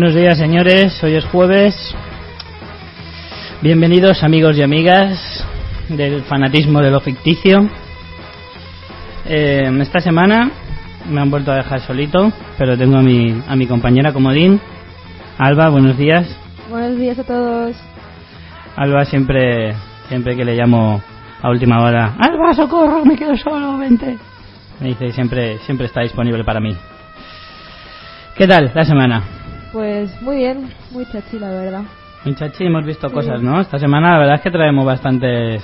Buenos días, señores. Hoy es jueves. Bienvenidos, amigos y amigas del fanatismo de lo ficticio. Eh, esta semana me han vuelto a dejar solito, pero tengo a mi, a mi compañera Comodín. Alba, buenos días. Buenos días a todos. Alba siempre, siempre que le llamo a última hora, Alba, socorro, me quedo solo, vente. Me dice siempre, siempre está disponible para mí. ¿Qué tal la semana? Pues muy bien, muy chachi la verdad. Muy chachi, hemos visto cosas, ¿no? Esta semana la verdad es que traemos bastantes,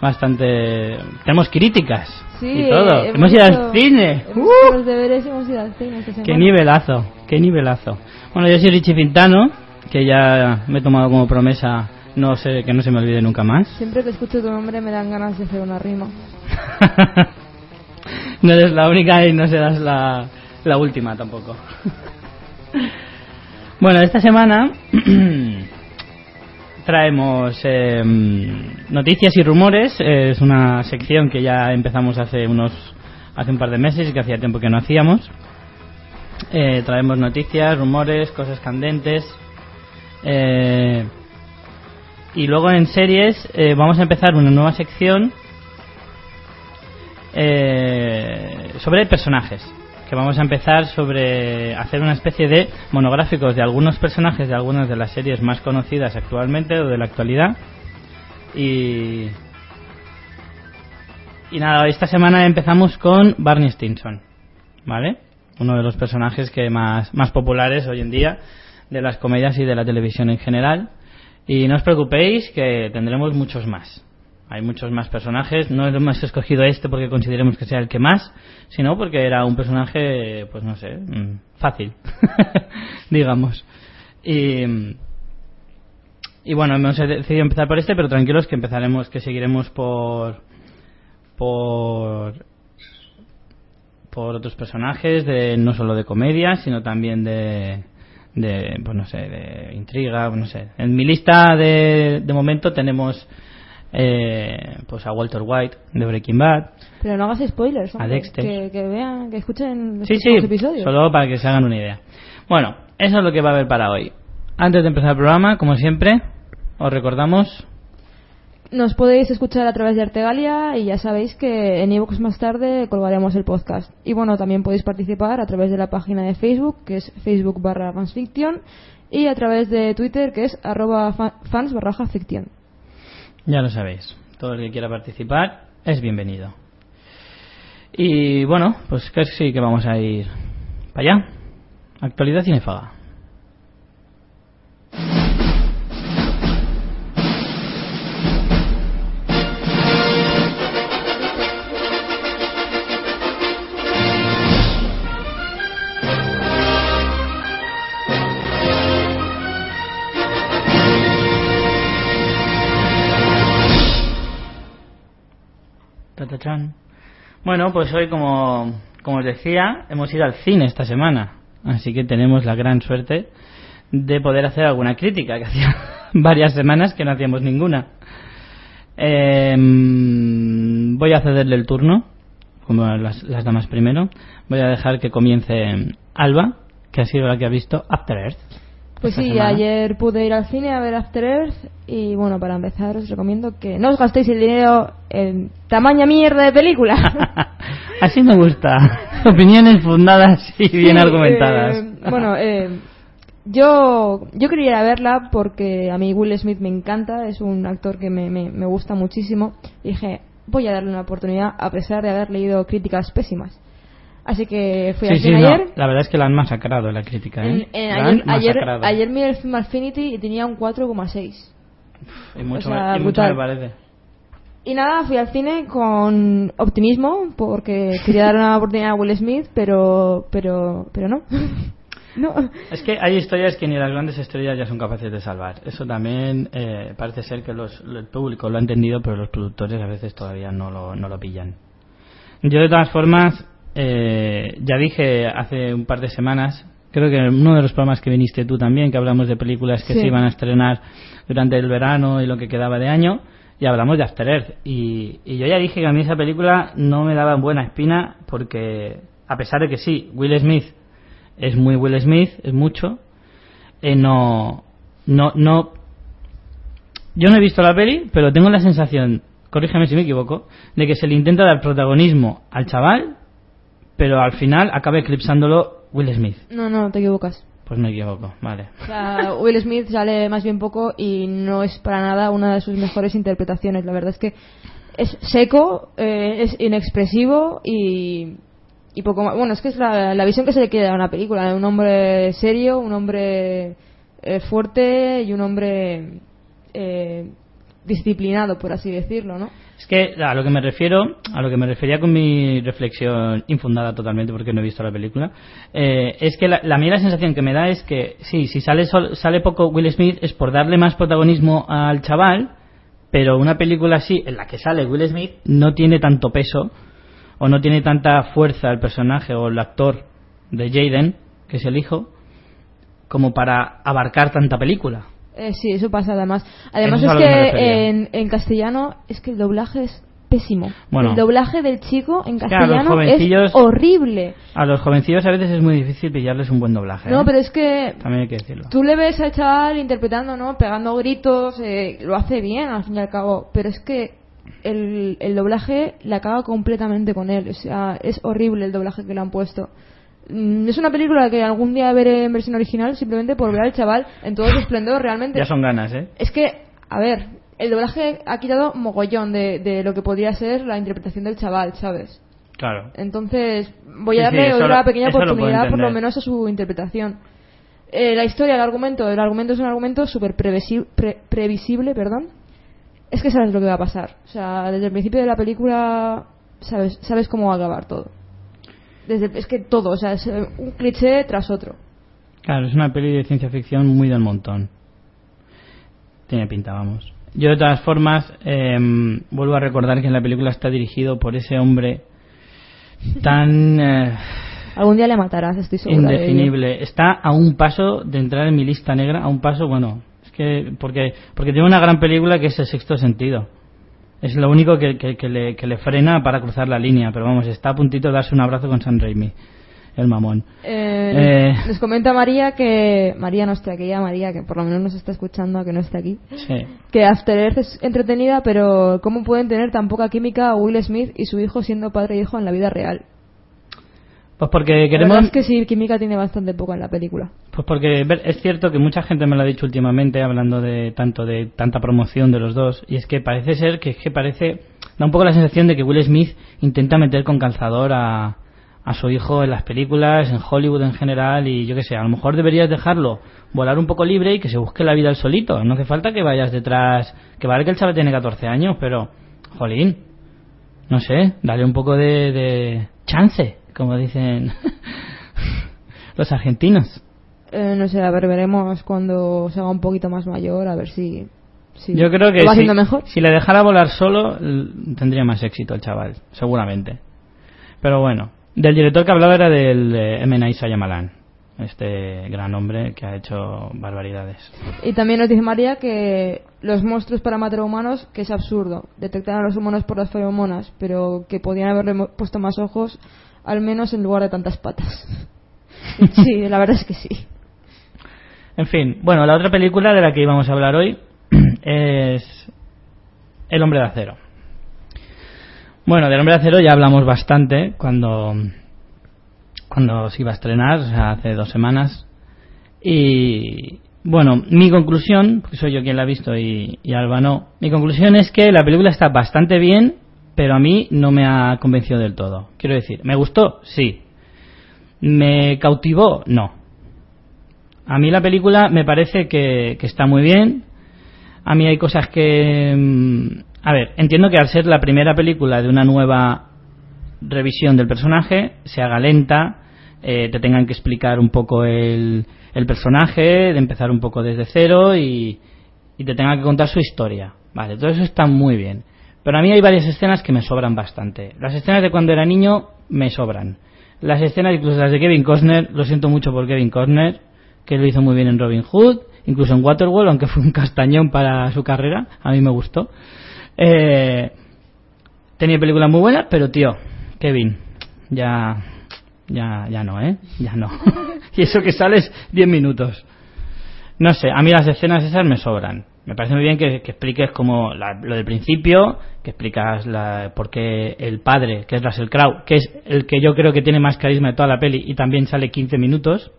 bastante, tenemos críticas Sí, y todo. eh, Hemos, ido al cine. Hemos ¡Uh! los deberes hemos ido al cine esta. Qué nivelazo, qué nivelazo. Bueno, yo soy Richie Pintano, que ya me he tomado como promesa no sé que no se me olvide nunca más. Siempre que escucho tu nombre me dan ganas de hacer una rima. no eres la única y no serás la, la última tampoco. bueno, esta semana traemos eh, noticias y rumores. Es una sección que ya empezamos hace unos hace un par de meses y que hacía tiempo que no hacíamos. Eh, traemos noticias, rumores, cosas candentes. Eh, y luego en series eh, vamos a empezar una nueva sección eh, sobre personajes. Que vamos a empezar sobre hacer una especie de monográficos de algunos personajes de algunas de las series más conocidas actualmente o de la actualidad. Y. Y nada, esta semana empezamos con Barney Stinson, ¿vale? Uno de los personajes que más, más populares hoy en día de las comedias y de la televisión en general. Y no os preocupéis que tendremos muchos más. Hay muchos más personajes. No hemos escogido este porque consideremos que sea el que más, sino porque era un personaje, pues no sé, mm, fácil, digamos. Y, bueno, hemos decidido empezar por este, pero tranquilos que empezaremos, que seguiremos por por otros personajes de no solo de comedia sino también de de pues no sé de intriga en mi lista de, de momento tenemos eh, pues a Walter White de Breaking Bad Pero no hagas spoilers, hombre, A Dexter. Que, que vean, que escuchen los sí sí episodios. solo para que se hagan una idea bueno eso es lo que va a haber para hoy antes de empezar el programa como siempre os recordamos Nos podéis escuchar a través de Artegalia y ya sabéis que en iVoox más tarde colgaremos el podcast. Y bueno, también podéis participar a través de la página de Facebook, que es Facebook barra fansfiction, y a través de Twitter, que es arroba fa- fans barra ficción. Ya lo sabéis, todo el que quiera participar es bienvenido. Y bueno, pues sí que vamos a ir para allá. Actualidad cinefaga. Bueno, pues hoy, como, como os decía, hemos ido al cine esta semana. Así que tenemos la gran suerte de poder hacer alguna crítica, que hacía varias semanas que no hacíamos ninguna. Em, voy a cederle el turno, como las, las damas primero. Voy a dejar que comience Alba, que ha sido la que ha visto After Earth. Pues sí, semana. ayer pude ir al cine a ver After Earth y bueno, para empezar os recomiendo que no os gastéis el dinero en tamaña mierda de película. Así me gusta. Opiniones fundadas y bien Sí, argumentadas. eh, bueno, eh, yo, yo quería ir a verla porque a mí Will Smith me encanta, es un actor que me, me, me gusta muchísimo. Y dije, voy a darle una oportunidad a pesar de haber leído críticas pésimas. Así que fui Sí, al sí, cine no, ayer. la verdad es que la han masacrado la crítica, ¿eh? En- en- La han ayer, ayer, masacrado. ayer miré el film Affinity y tenía un 4,6. Y mucho, o sea, me, y mucho me parece. Y nada, fui al cine con optimismo porque quería dar una oportunidad a Will Smith, pero pero pero no. no. Es que hay historias que ni las grandes estrellas ya son capaces de salvar. Eso también eh, parece ser que los, el público lo ha entendido, pero los productores a veces todavía no lo, no lo pillan. Yo de todas formas, eh, ya dije hace un par de semanas, creo que en uno de los programas que viniste tú también, que hablamos de películas que Sí. se iban a estrenar durante el verano y lo que quedaba de año, y hablamos de After Earth. Y, y yo ya dije que a mí esa película no me daba buena espina porque, a pesar de que sí, Will Smith es muy Will Smith, es mucho, eh, no, no, no. Yo no he visto la peli, pero tengo la sensación, corrígeme si me equivoco, de que se le intenta dar protagonismo al chaval, pero al final acaba eclipsándolo Will Smith. No, no, te equivocas. Pues me equivoco, vale. O sea, Will Smith sale más bien poco y no es para nada una de sus mejores interpretaciones. La verdad es que es seco, eh, es inexpresivo y, y poco más. Bueno, es que es la, la visión que se le quiere dar a una película. de Un hombre serio, un hombre eh, fuerte y un hombre eh, disciplinado, por así decirlo, ¿no? Es que a lo que me refiero, a lo que me refería con mi reflexión infundada totalmente porque no he visto la película, eh, es que la, la, a mí la sensación que me da es que sí, si sale sol- sale poco Will Smith es por darle más protagonismo al chaval, pero una película así en la que sale Will Smith no tiene tanto peso o no tiene tanta fuerza el personaje o el actor de Jaden, que es el hijo, como para abarcar tanta película. Eh, sí, eso pasa además. Además Eso es que en, en castellano es que el doblaje es pésimo. Bueno. el doblaje del chico en castellano es horrible. A los jovencillos a veces es muy difícil pillarles un buen doblaje. No, ¿eh? pero es que También hay que decirlo. tú le ves al chaval interpretando, ¿no? Pegando gritos, eh, lo hace bien al fin y al cabo, pero es que el, el doblaje la caga completamente con él. O sea, es horrible el doblaje que le han puesto. Mm, Es una película que algún día veré en versión original simplemente por ver al chaval en todo su esplendor realmente. Ya son ganas, ¿eh? Es que, a ver, el doblaje ha quitado mogollón de, de lo que podría ser la interpretación del chaval, ¿sabes? Claro. Entonces, voy a Sí, sí, darle lo- pequeña lo oportunidad, por lo menos, a su interpretación. Eh, la historia, el argumento, el argumento es un argumento súper previsi- pre- previsible, perdón. Es que sabes lo que va a pasar. O sea, desde el principio de la película sabes, sabes cómo va a acabar todo. Desde, es que todo, o sea, es eh, un cliché tras otro. Claro, es una peli de ciencia ficción muy del montón. Tiene pinta, vamos. Yo, de todas formas, em, vuelvo a recordar que en la película está dirigido por ese hombre tan eh, Algún día le matarás, estoy segura. indefinible. Está a un paso de entrar en mi lista negra, a un paso, bueno, es que porque porque tiene una gran película que es El Sexto Sentido. Es lo único que, que- que le, que le frena para cruzar la línea, pero vamos, está a puntito de darse un abrazo con San Raimi, el mamón. Eh, Eh. Les comenta María que. María no está aquí, ya María, que por lo menos nos está escuchando, que no está aquí. Sí. Que After Earth es entretenida, pero ¿cómo pueden tener tan poca química Will Smith y su hijo siendo padre e hijo en la vida real? Pues porque La queremos es que sí, química tiene bastante poco en la película. Pues porque es cierto que mucha gente me lo ha dicho últimamente hablando de tanto de tanta promoción de los dos y es que parece ser que es que parece da un poco la sensación de que Will Smith intenta meter con calzador a, a su hijo en las películas, en Hollywood en general y yo qué sé, a lo mejor deberías dejarlo volar un poco libre y que se busque la vida él solito, no hace falta que vayas detrás, que vale que el chaval tiene 14 años, pero jolín, no sé, dale un poco de, de chance, como dicen los argentinos. Eh, no sé, a ver, veremos cuando se haga un poquito más mayor, a ver si. si Yo creo que va si, mejor. si le dejara volar solo, tendría más éxito el chaval, seguramente. Pero bueno, del director que hablaba era del eh, M. Night Shyamalan, este gran hombre que ha hecho barbaridades. Y también nos dice María que los monstruos para matar a humanos, que es absurdo. Detectar a los humanos por las feromonas, pero que podían haberle puesto más ojos, al menos en lugar de tantas patas. sí, la verdad es que sí. En fin, bueno, la otra película de la que íbamos a hablar hoy es El hombre de acero. Bueno, del hombre de acero ya hablamos bastante cuando cuando se iba a estrenar, hace dos semanas. Y bueno, mi conclusión, porque soy yo quien la ha visto y, y Alba no, mi conclusión es que la película está bastante bien, pero a mí no me ha convencido del todo. Quiero decir, ¿me gustó? Sí. ¿Me cautivó? No. A mí la película me parece que, está muy bien. A mí hay cosas que... mm, A ver, entiendo que al ser la primera película de una nueva revisión del personaje, se haga lenta, eh, te tengan que explicar un poco el, el personaje, de empezar un poco desde cero y, y te tengan que contar su historia. Vale, todo eso está muy bien. Pero a mí hay varias escenas que me sobran bastante. Las escenas de cuando era niño me sobran. Las escenas, incluso las de Kevin Costner, lo siento mucho por Kevin Costner, que lo hizo muy bien en Robin Hood, incluso en Waterworld, aunque fue un castañón para su carrera, a mí me gustó. Eh, tenía películas muy buenas, pero tío, Kevin, ya, ya, ya no, ¿eh? Ya no. y eso que sales 10 minutos. No sé, a mí las escenas esas me sobran. Me parece muy bien que, que expliques como la- lo del principio, que explicas la, por qué el padre, que es Russell Crowe, que es el que yo creo que tiene más carisma de toda la peli y también sale 15 minutos.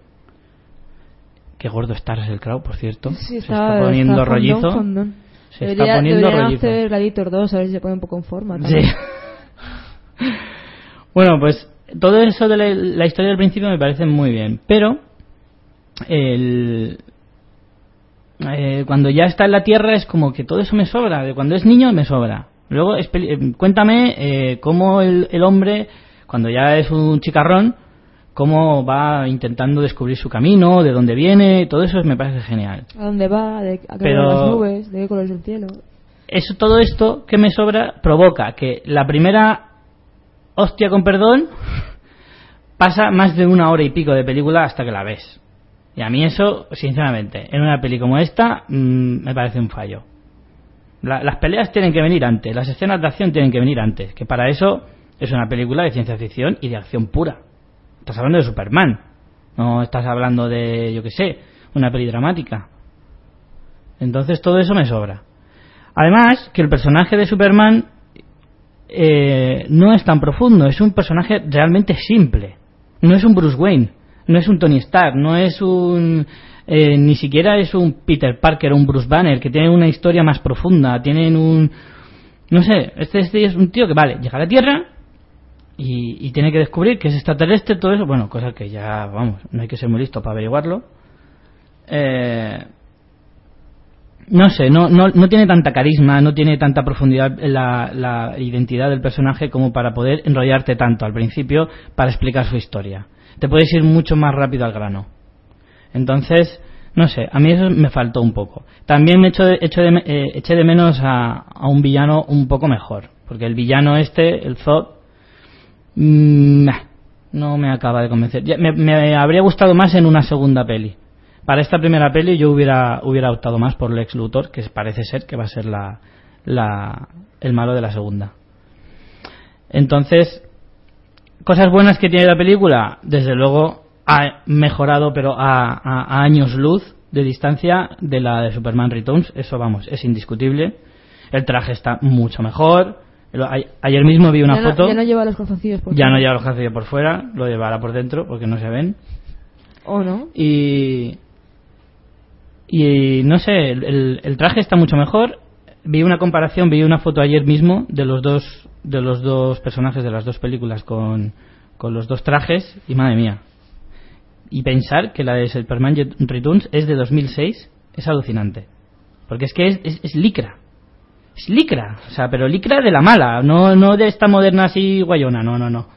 Qué gordo está Russell Crowe, por cierto. Sí, Se está, está poniendo está fondón, rollizo. fondón. Se Debería- está poniendo rollizo. hacer Gladiator 2 a ver si se pone un poco en forma. Sí. también. bueno, pues todo eso de la, la historia del principio me parece muy bien, pero el, eh, cuando ya está en la Tierra es como que todo eso me sobra, de cuando es niño me sobra. Luego eh, cuéntame eh, cómo el, el hombre, cuando ya es un chicarrón, cómo va intentando descubrir su camino, de dónde viene, todo eso me parece genial. ¿A dónde va? ¿De, ¿A qué Pero- las nubes? ¿De qué color es el cielo? eso, todo esto que me sobra provoca que la primera hostia con perdón pasa más de una hora y pico de película hasta que la ves. Y a mí eso, sinceramente, en una peli como esta, mm, me parece un fallo. La- las peleas tienen que venir antes, las escenas de acción tienen que venir antes, que para eso es una película de ciencia ficción y de acción pura. Estás hablando de Superman, no estás hablando de, yo qué sé, una peli dramática. Entonces todo eso me sobra. Además, que el personaje de Superman eh, no es tan profundo, es un personaje realmente simple. No es un Bruce Wayne, no es un Tony Stark, no es un... eh, ni siquiera es un Peter Parker o un Bruce Banner, que tienen una historia más profunda, tienen un... No sé, este, este es un tío que, vale, llega a la Tierra y, y tiene que descubrir que es extraterrestre, todo eso, bueno, cosa que ya, vamos, no hay que ser muy listo para averiguarlo. Eh, no sé, no, no, no tiene tanta carisma, no tiene tanta profundidad la, la identidad del personaje como para poder enrollarte tanto al principio para explicar su historia. Te puedes ir mucho más rápido al grano. Entonces, no sé, a mí eso me faltó un poco. También me echo de, echo de, eh, eché de menos a, a un villano un poco mejor, porque el villano este, el Zod, mm, nah, no me acaba de convencer. Ya, me, me habría gustado más en una segunda peli. Para esta primera peli yo hubiera, hubiera optado más por Lex Luthor, que parece ser que va a ser la, la, el malo de la segunda. Entonces, cosas buenas que tiene la película, desde luego ha mejorado, pero a, a- a años luz de distancia de la de Superman Returns, eso vamos, es indiscutible. El traje está mucho mejor. Ayer mismo vi una ya, no, foto, ya no lleva los calzoncillos por ya no fuera. lleva los calzoncillos por fuera, lo llevará por dentro porque no se ven. ¿O no? Y, y no sé, el- el traje está mucho mejor. Vi una comparación, vi una foto ayer mismo de los dos de los dos personajes de las dos películas con, con los dos trajes y madre mía. Y pensar que la de Superman Returns es de 2006 es alucinante. Porque es que es, es, es licra. Es licra, o sea, pero licra de la mala, no, no de esta moderna así guayona, no, no, no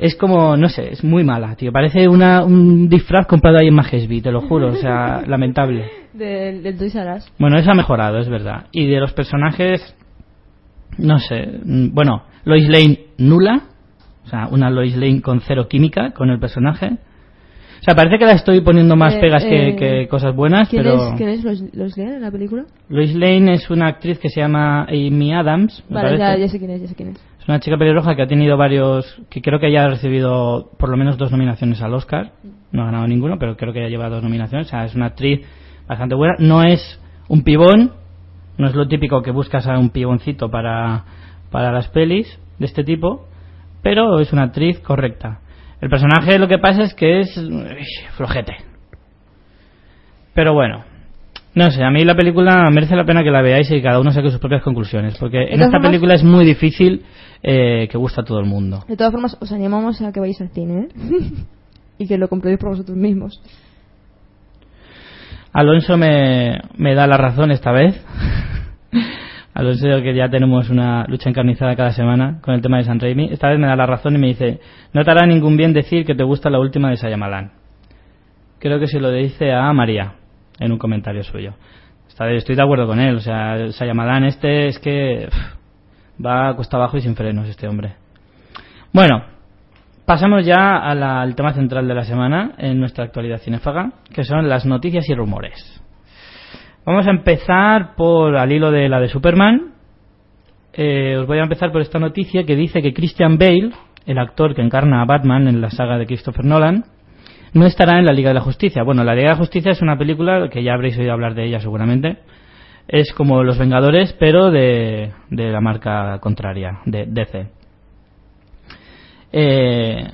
es como, no sé, es muy mala, tío. Parece una, un disfraz comprado ahí en Majesby, te lo juro, o sea, lamentable. Del, del Toys R Us. Bueno, eso ha mejorado, es verdad. Y de los personajes, no sé, mm, bueno, Lois Lane nula, o sea, una Lois Lane con cero química con el personaje. O sea, parece que la estoy poniendo más Eh, pegas que, eh, que cosas buenas, ¿Quién pero es, ¿quién es los leen en la película? Lois Lane es una actriz que se llama Amy Adams, me Vale, ya sé quién es, ya sé quién es. Es una chica pelirroja que ha tenido varios, que creo que ya ha recibido por lo menos dos nominaciones al Oscar. No ha ganado ninguno, pero creo que ya lleva dos nominaciones. O sea, es una actriz bastante buena. No es un pibón, no es lo típico que buscas a un piboncito para, para las pelis de este tipo, pero es una actriz correcta. El personaje lo que pasa es que es uy, flojete. Pero bueno, no sé, a mí la película merece la pena que la veáis y cada uno saque sus propias conclusiones, porque en esta formas- película es muy difícil eh, que guste a todo el mundo. De todas formas, os animamos a que vayáis al cine, ¿eh? y que lo compréis por vosotros mismos. Alonso me, me da la razón esta vez. Alonso, que ya tenemos una lucha encarnizada cada semana con el tema de San Raimi, esta vez me da la razón y me dice, no te hará ningún bien decir que te gusta la última de Sayamalan. Creo que se lo dice a María en un comentario suyo. Estoy de acuerdo con él, o sea, Sayamalan este es que va cuesta abajo y sin frenos este hombre. Bueno, pasamos ya a al tema central de la semana en nuestra actualidad cinéfaga, que son las noticias y rumores. Vamos a empezar por al hilo de la de Superman. Eh, os voy a empezar por esta noticia que dice que Christian Bale, el actor que encarna a Batman en la saga de Christopher Nolan, no estará en la Liga de la Justicia. Bueno, la Liga de la Justicia es una película que ya habréis oído hablar de ella seguramente. Es como Los Vengadores, pero de, la marca contraria, de DC. Eh,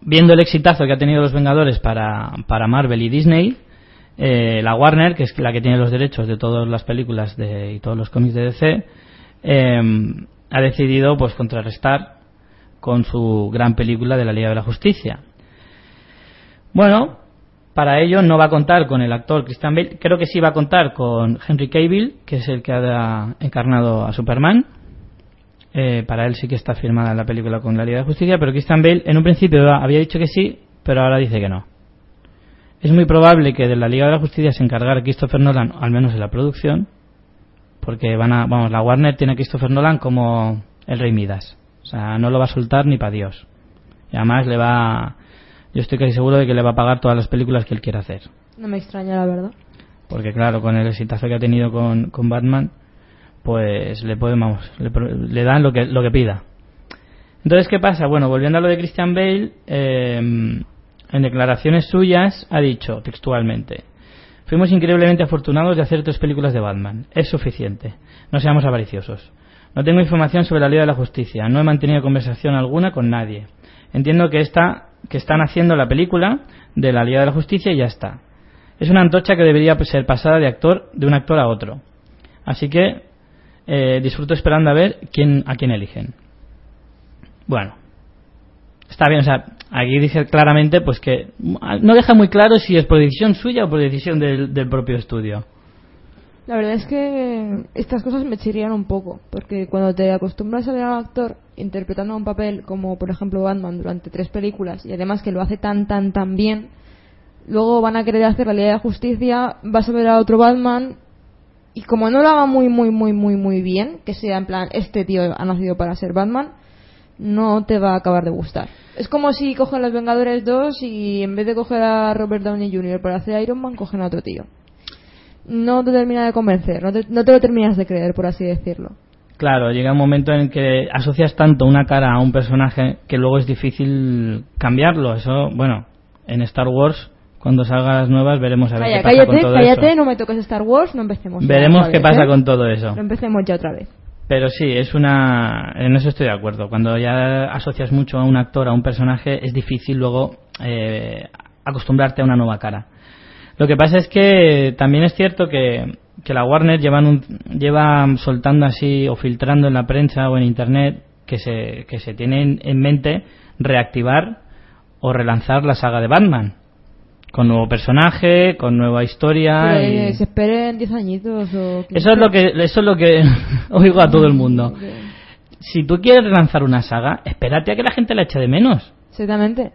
viendo el exitazo que ha tenido Los Vengadores para, Marvel y Disney, eh, la Warner, que es la que tiene los derechos de todas las películas de, y todos los cómics de DC, eh, ha decidido pues contrarrestar con su gran película de la Liga de la Justicia. Bueno, para ello no va a contar con el actor Christian Bale, creo que sí va a contar con Henry Cavill, que es el que ha encarnado a Superman. Eh, para él sí que está firmada la película con la Liga de Justicia, pero Christian Bale en un principio había dicho que sí, pero ahora dice que no. Es muy probable que de la Liga de la Justicia se encargara Christopher Nolan, al menos en la producción, porque van a, vamos, la Warner tiene a Christopher Nolan como el rey Midas. O sea, no lo va a soltar ni para Dios. Y además le va, yo estoy casi seguro de que le va a pagar todas las películas que él quiera hacer. No me extraña, la verdad. Porque claro, con el exitazo que ha tenido con, con Batman, pues le podemos, le, le, dan lo que, lo que pida. Entonces, ¿qué pasa? Bueno, volviendo a lo de Christian Bale, eh, en declaraciones suyas ha dicho textualmente, fuimos increíblemente afortunados de hacer tres películas de Batman. Es suficiente. No seamos avariciosos. No tengo información sobre la Liga de la Justicia. No he mantenido conversación alguna con nadie. Entiendo que, está, que están haciendo la película de la Liga de la Justicia y ya está. Es una antocha que debería ser pasada de actor de un actor a otro. Así que eh, disfruto esperando a ver quién, a quién eligen. Bueno, está bien, o sea, aquí dice claramente pues que no deja muy claro si es por decisión suya o por decisión del propio estudio. La verdad es que estas cosas me chirrían un poco, porque cuando te acostumbras a ver a un actor interpretando un papel como por ejemplo Batman durante tres películas y además que lo hace tan tan tan bien, luego van a querer hacer la Liga de Justicia, vas a ver a otro Batman y como no lo haga muy muy muy muy muy bien, que sea en plan este tío ha nacido para ser Batman, no te va a acabar de gustar. Es como si cogen los Vengadores 2 y en vez de coger a Robert Downey Jr. para hacer Iron Man, cogen a otro tío. No te termina de convencer, no te, no te lo terminas de creer, por así decirlo. Claro, llega un momento en que asocias tanto una cara a un personaje que luego es difícil cambiarlo. Eso, bueno, en Star Wars, cuando salgan las nuevas, veremos a ver Calla, qué pasa cállate, con todo cállate, eso. no me toques Star Wars, no empecemos. Veremos qué vez, pasa ¿eh? con todo eso. No empecemos ya otra vez. Pero sí, es una. En eso estoy de acuerdo. Cuando ya asocias mucho a un actor, a un personaje, es difícil luego eh, acostumbrarte a una nueva cara. Lo que pasa es que también es cierto que, que la Warner llevan un- lleva soltando así o filtrando en la prensa o en internet que se, que se tiene en- en mente reactivar o relanzar la saga de Batman. Con nuevo personaje, con nueva historia. Y- se esperen 10 añitos o... Eso es lo que, eso es lo que oigo a todo el mundo. Si tú quieres relanzar una saga, espérate a que la gente la eche de menos. Exactamente.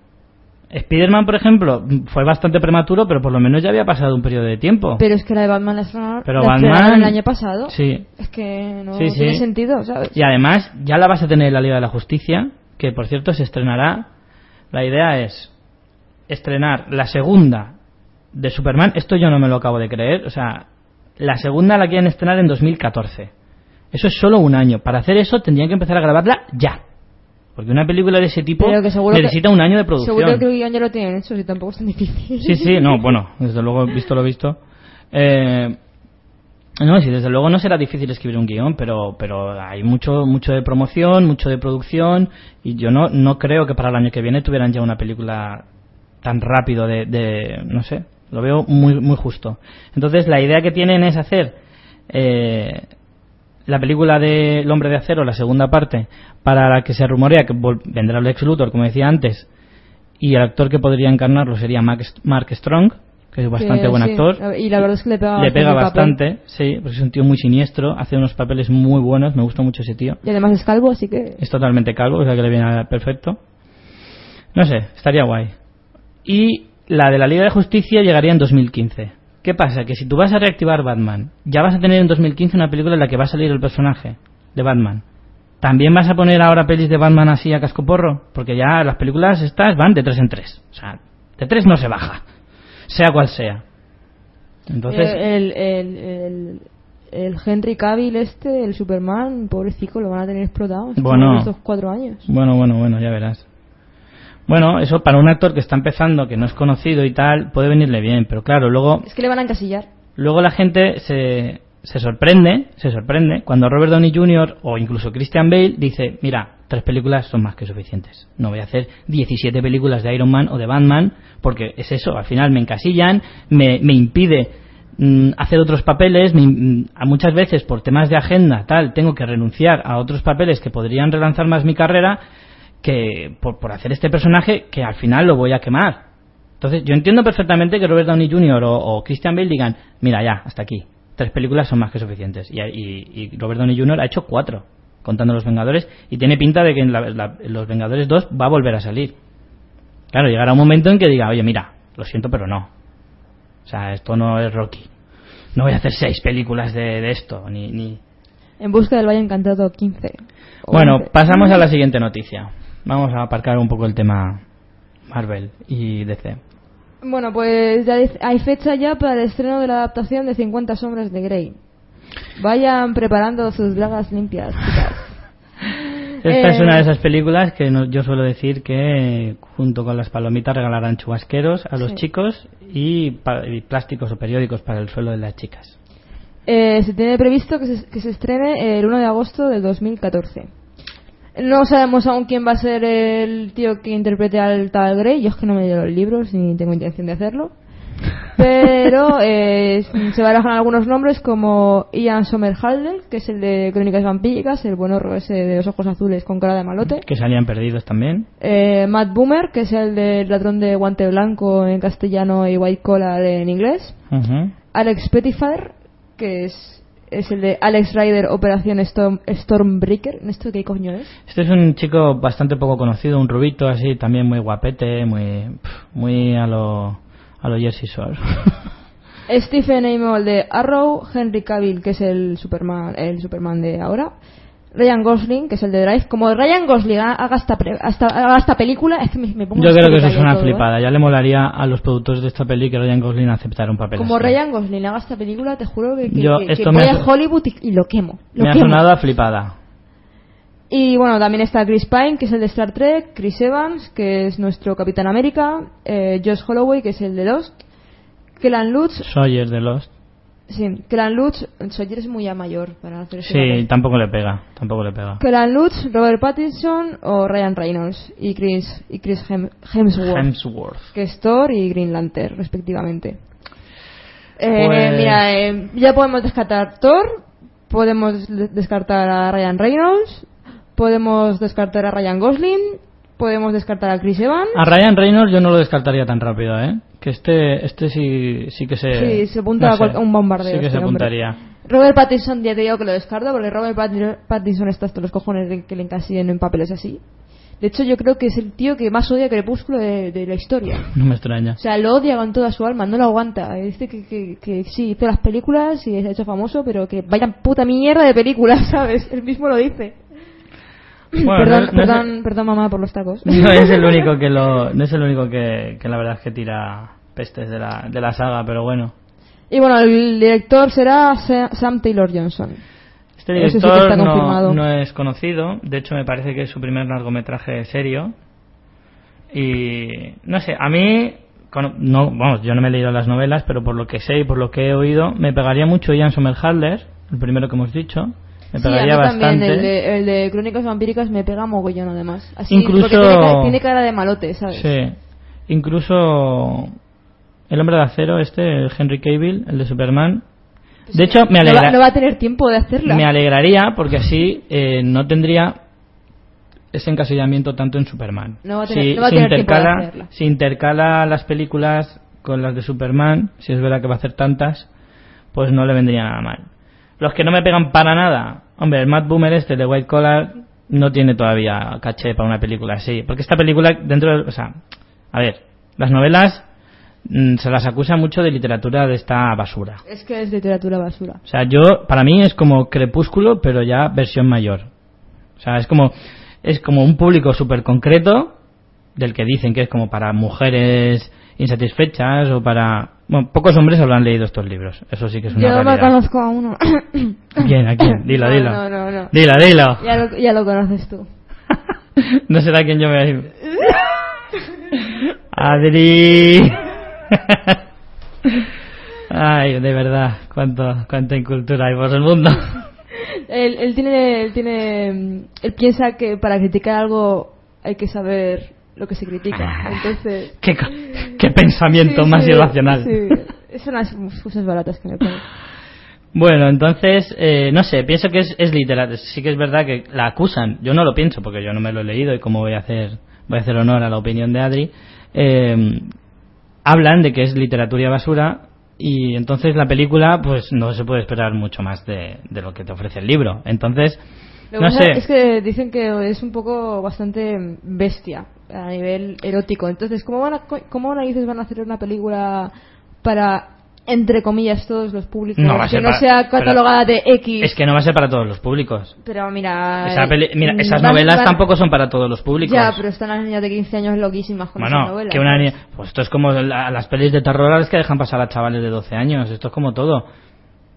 Spider-Man, por ejemplo, fue bastante prematuro, pero por lo menos ya había pasado un periodo de tiempo. Pero es que la de Batman la estrenaron, Pero la estrenaron Batman- el año pasado. Sí. Es que no Sí, sí. tiene sentido, ¿sabes? Y además, ya la vas a tener en la Liga de la Justicia, que por cierto se estrenará. La idea es estrenar la segunda de Superman. Esto yo no me lo acabo de creer. O sea, la segunda la quieren estrenar en 2014. Eso es solo un año. Para hacer eso tendrían que empezar a grabarla ya. Porque una película de ese tipo que necesita un año de producción. Seguro que el guion ya lo tienen hecho, si tampoco es tan difícil. Sí, sí, no, bueno, desde luego, visto lo visto. Eh, no, sí, desde luego no será difícil escribir un guion, pero, pero hay mucho, mucho de promoción, mucho de producción, y yo no, no creo que para el año que viene tuvieran ya una película tan rápido de, de no sé, lo veo muy, muy justo. Entonces, la idea que tienen es hacer eh, la película de El hombre de acero, la segunda parte, para la que se rumorea que vendrá el ex Luthor, como decía antes, y el actor que podría encarnarlo sería Mark, Mark Strong, que es bastante Que buen sí, actor. Y la verdad es que le pega Le pega papel. bastante, sí, porque es un tío muy siniestro, hace unos papeles muy buenos, me gusta mucho ese tío. Y además es calvo, así que... Es totalmente calvo, o sea que le viene perfecto. No sé, estaría guay. Y la de la Liga de Justicia llegaría en 2015. ¿Qué pasa? Que si tú vas a reactivar Batman, ya vas a tener en 2015 una película en la que va a salir el personaje de Batman. ¿También vas a poner ahora pelis de Batman así a cascoporro? Porque ya las películas estas van de tres en tres. O sea, de tres no se baja. Sea cual sea. Entonces, Eh, el, el, el, el Henry Cavill este, el Superman, pobrecito, lo van a tener explotado Bueno. estos cuatro años. Bueno, bueno, bueno, ya verás. Bueno, eso para un actor que está empezando, que no es conocido y tal, puede venirle bien, pero claro, luego Es que le van a encasillar. luego la gente se, se sorprende, se sorprende cuando Robert Downey Jr. o incluso Christian Bale dice, mira, tres películas son más que suficientes. No voy a hacer 17 películas de Iron Man o de Batman porque es eso, al final me encasillan, me, me impide mm, hacer otros papeles, me in- a muchas veces por temas de agenda, tal, tengo que renunciar a otros papeles que podrían relanzar más mi carrera que por, por hacer este personaje que al final lo voy a quemar. Entonces, yo entiendo perfectamente que Robert Downey Jr. o, o Christian Bale digan, mira, ya, hasta aquí. Tres películas son más que suficientes. Y, y- y Robert Downey Jr. ha hecho cuatro, contando Los Vengadores, y tiene pinta de que en, la- Los Vengadores 2 va a volver a salir. Claro, llegará un momento en que diga, oye, mira, lo siento, pero no. O sea, esto no es Rocky. No voy a hacer seis películas de, de esto, ni, ni... En busca del Valle Encantado 15. O Bueno, 11. pasamos a la siguiente noticia. Vamos a aparcar un poco el tema Marvel y DC. Bueno, pues ya hay fecha ya para el estreno de la adaptación de 50 sombras de Grey. Vayan preparando sus bragas limpias, chicas. Esta es una de esas películas que no- yo suelo decir que junto con las palomitas regalarán chubasqueros a los Sí. chicos y plásticos o periódicos para el suelo de las chicas. Eh, se tiene previsto que se, que se estrene el 1 de agosto del 2014. No sabemos aún quién va a ser el tío que interprete al tal Grey. Yo es que no me leo los libros ni tengo intención de hacerlo. Pero eh, se barajan algunos nombres como Ian Somerhalder, que es el de Crónicas Vampíricas, el buen horror ese de los ojos azules con cara de malote. Que salían perdidos también. Eh, Matt Boomer, que es el del ladrón de guante blanco en castellano y White Collar en inglés. Alex Pettifer, que es, es el de Alex Rider Operación Storm, Stormbreaker. ¿Esto qué coño es? Este es un chico bastante poco conocido, un rubito así, también muy guapete, muy, muy a lo, a lo Jersey Shore. Stephen Amell de Arrow, Henry Cavill, que es el Superman, el Superman de ahora. Ryan Gosling, que es el de Drive. Como Ryan Gosling haga esta, pre- hasta- haga esta película, es que me, me pongo Yo creo que eso es una todo, ¿eh? flipada. Ya le molaría a los productores de esta peli que Ryan Gosling aceptara un papel Como así. Ryan Gosling haga esta película, te juro que, que, Yo- que- que esto voy me a Hollywood y, y lo quemo. Lo Me ha sonado a flipada. Y bueno, también está Chris Pine, que es el de Star Trek, Chris Evans, que es nuestro Capitán América, eh, Josh Holloway, que es el de Lost, Kellan Lutz, Sawyer de Lost. Sí, Lutz, Sawyer es muy ya mayor para hacer Sí, papel. tampoco le pega. Tampoco le pega. Lutz, Robert Pattinson o Ryan Reynolds y Chris, y Chris Hem- Hemsworth, Hemsworth. que es Thor y Green Lantern, respectivamente. Eh, Pues- Mira, eh, ya podemos descartar Thor, podemos de- descartar a Ryan Reynolds, podemos descartar a Ryan Gosling, podemos descartar a Chris Evans. A Ryan Reynolds yo no lo descartaría tan rápido, ¿eh? Que este, este sí, sí que se... Sí, se apunta no a, cual- sé, a un bombardeo. Sí que este se hombre. apuntaría. Robert Pattinson ya te digo que lo descarto porque Robert Pat- Pattinson está hasta los cojones de que le encasillen en papeles así. De hecho, yo creo que es el tío que más odia Crepúsculo de, de la historia. No me extraña. O sea, lo odia con toda su alma, no lo aguanta. Dice que, que, que sí, hizo las películas y se ha hecho famoso, pero que vaya puta mierda de películas, ¿sabes? Él mismo lo dice. Bueno, perdón, no- no es- perdón, perdón, mamá, por los tacos. No es el único que lo, no es el único que, que la verdad es que tira pestes de la, de la saga, pero bueno. Y bueno, el director será Sa- Sam Taylor Johnson. Este sí director no, no es conocido, de hecho me parece que es su primer largometraje serio. Y no sé, a mí, no, vamos, yo no me he leído las novelas, pero por lo que sé y por lo que he oído, me pegaría mucho Ian Somerhalder, el primero que hemos dicho. Me Sí, a pegaría mí bastante. también, el de, el de Crónicas Vampíricas me pega mogollón además. Así, Incluso- tiene, cara- tiene cara de malote, ¿sabes? Sí. Incluso el hombre de acero, este, el Henry Cavill, el de Superman. De hecho, me, no, va, alegra- no va a tener tiempo de hacerla. me alegraría porque así eh, no tendría ese encasillamiento tanto en Superman. No va a tener- si, no va a si tener tiempo de intercala, hacerla. si intercala las películas con las de Superman, si es verdad que va a hacer tantas, pues no le vendría nada mal. Los que no me pegan para nada, hombre, el Matt Boomer este de White Collar no tiene todavía caché para una película así, porque esta película dentro, de, o sea, a ver, las novelas mm, se las acusa mucho de literatura de esta basura. Es que es literatura basura. O sea, yo, para mí es como Crepúsculo, pero ya versión mayor. O sea, es como, es como un público súper concreto, del que dicen que es como para mujeres insatisfechas o para... Bueno, pocos hombres habrán leído estos libros. Eso sí que es una Yo me realidad. conozco a uno. ¿A quién? ¿A quién? Dilo, no, dilo. No, no, no. Dilo, dilo. Ya lo, ya lo conoces tú. no será quien yo me... Adri. Ay, de verdad, cuánto, cuánta incultura hay por el mundo. Él, él tiene, él tiene, él piensa que para criticar algo hay que saber lo que se critica. Ah. Entonces, qué, pensamiento Sí, más sí, irracional. Sí, son las cosas baratas que me ponen. Bueno, entonces, eh, no sé, pienso que es, es literatura. Sí que es verdad que la acusan. Yo no lo pienso porque yo no me lo he leído y como voy a hacer, voy a hacer honor a la opinión de Adri, eh, hablan de que es literatura basura y entonces la película pues no se puede esperar mucho más de, de lo que te ofrece el libro. Entonces, Lo no sé. es que dicen que es un poco bastante bestia a nivel erótico. Entonces, ¿cómo, van a, cómo narices van a hacer una película para, entre comillas, todos los públicos? No va a que no para- sea catalogada de X. Es que no va a ser para todos los públicos. Pero mira... Esa peli- mira, mm, esas novelas tampoco son para todos los públicos. Ya, pero están las niñas de 15 años loquísimas con esas novelas. que una. Pues esto es como la- las pelis de terror a las que dejan pasar a chavales de 12 años. Esto es como todo.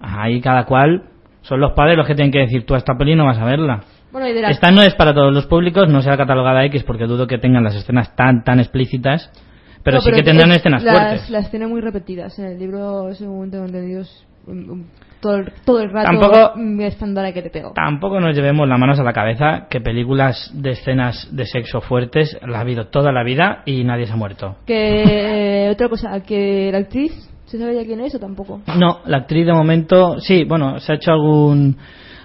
Ahí cada cual... Son los padres los que tienen que decir, tú a esta peli no vas a verla. Bueno, y de las- Esta no es para todos los públicos, no será catalogada X porque dudo que tengan las escenas tan tan explícitas, pero No, sí que tendrán es- escenas las, fuertes. Las tiene muy repetidas. En el libro, según tengo entendido, mm, mm, todo, el, todo el rato Tampoco- me estándar que te pego. Tampoco nos llevemos las manos a la cabeza que películas de escenas de sexo fuertes las ha habido toda la vida y nadie se ha muerto. Que eh, otra cosa, que la actriz, ¿se sabe ya quién es o tampoco? No, la actriz de momento, sí, bueno, se ha hecho algún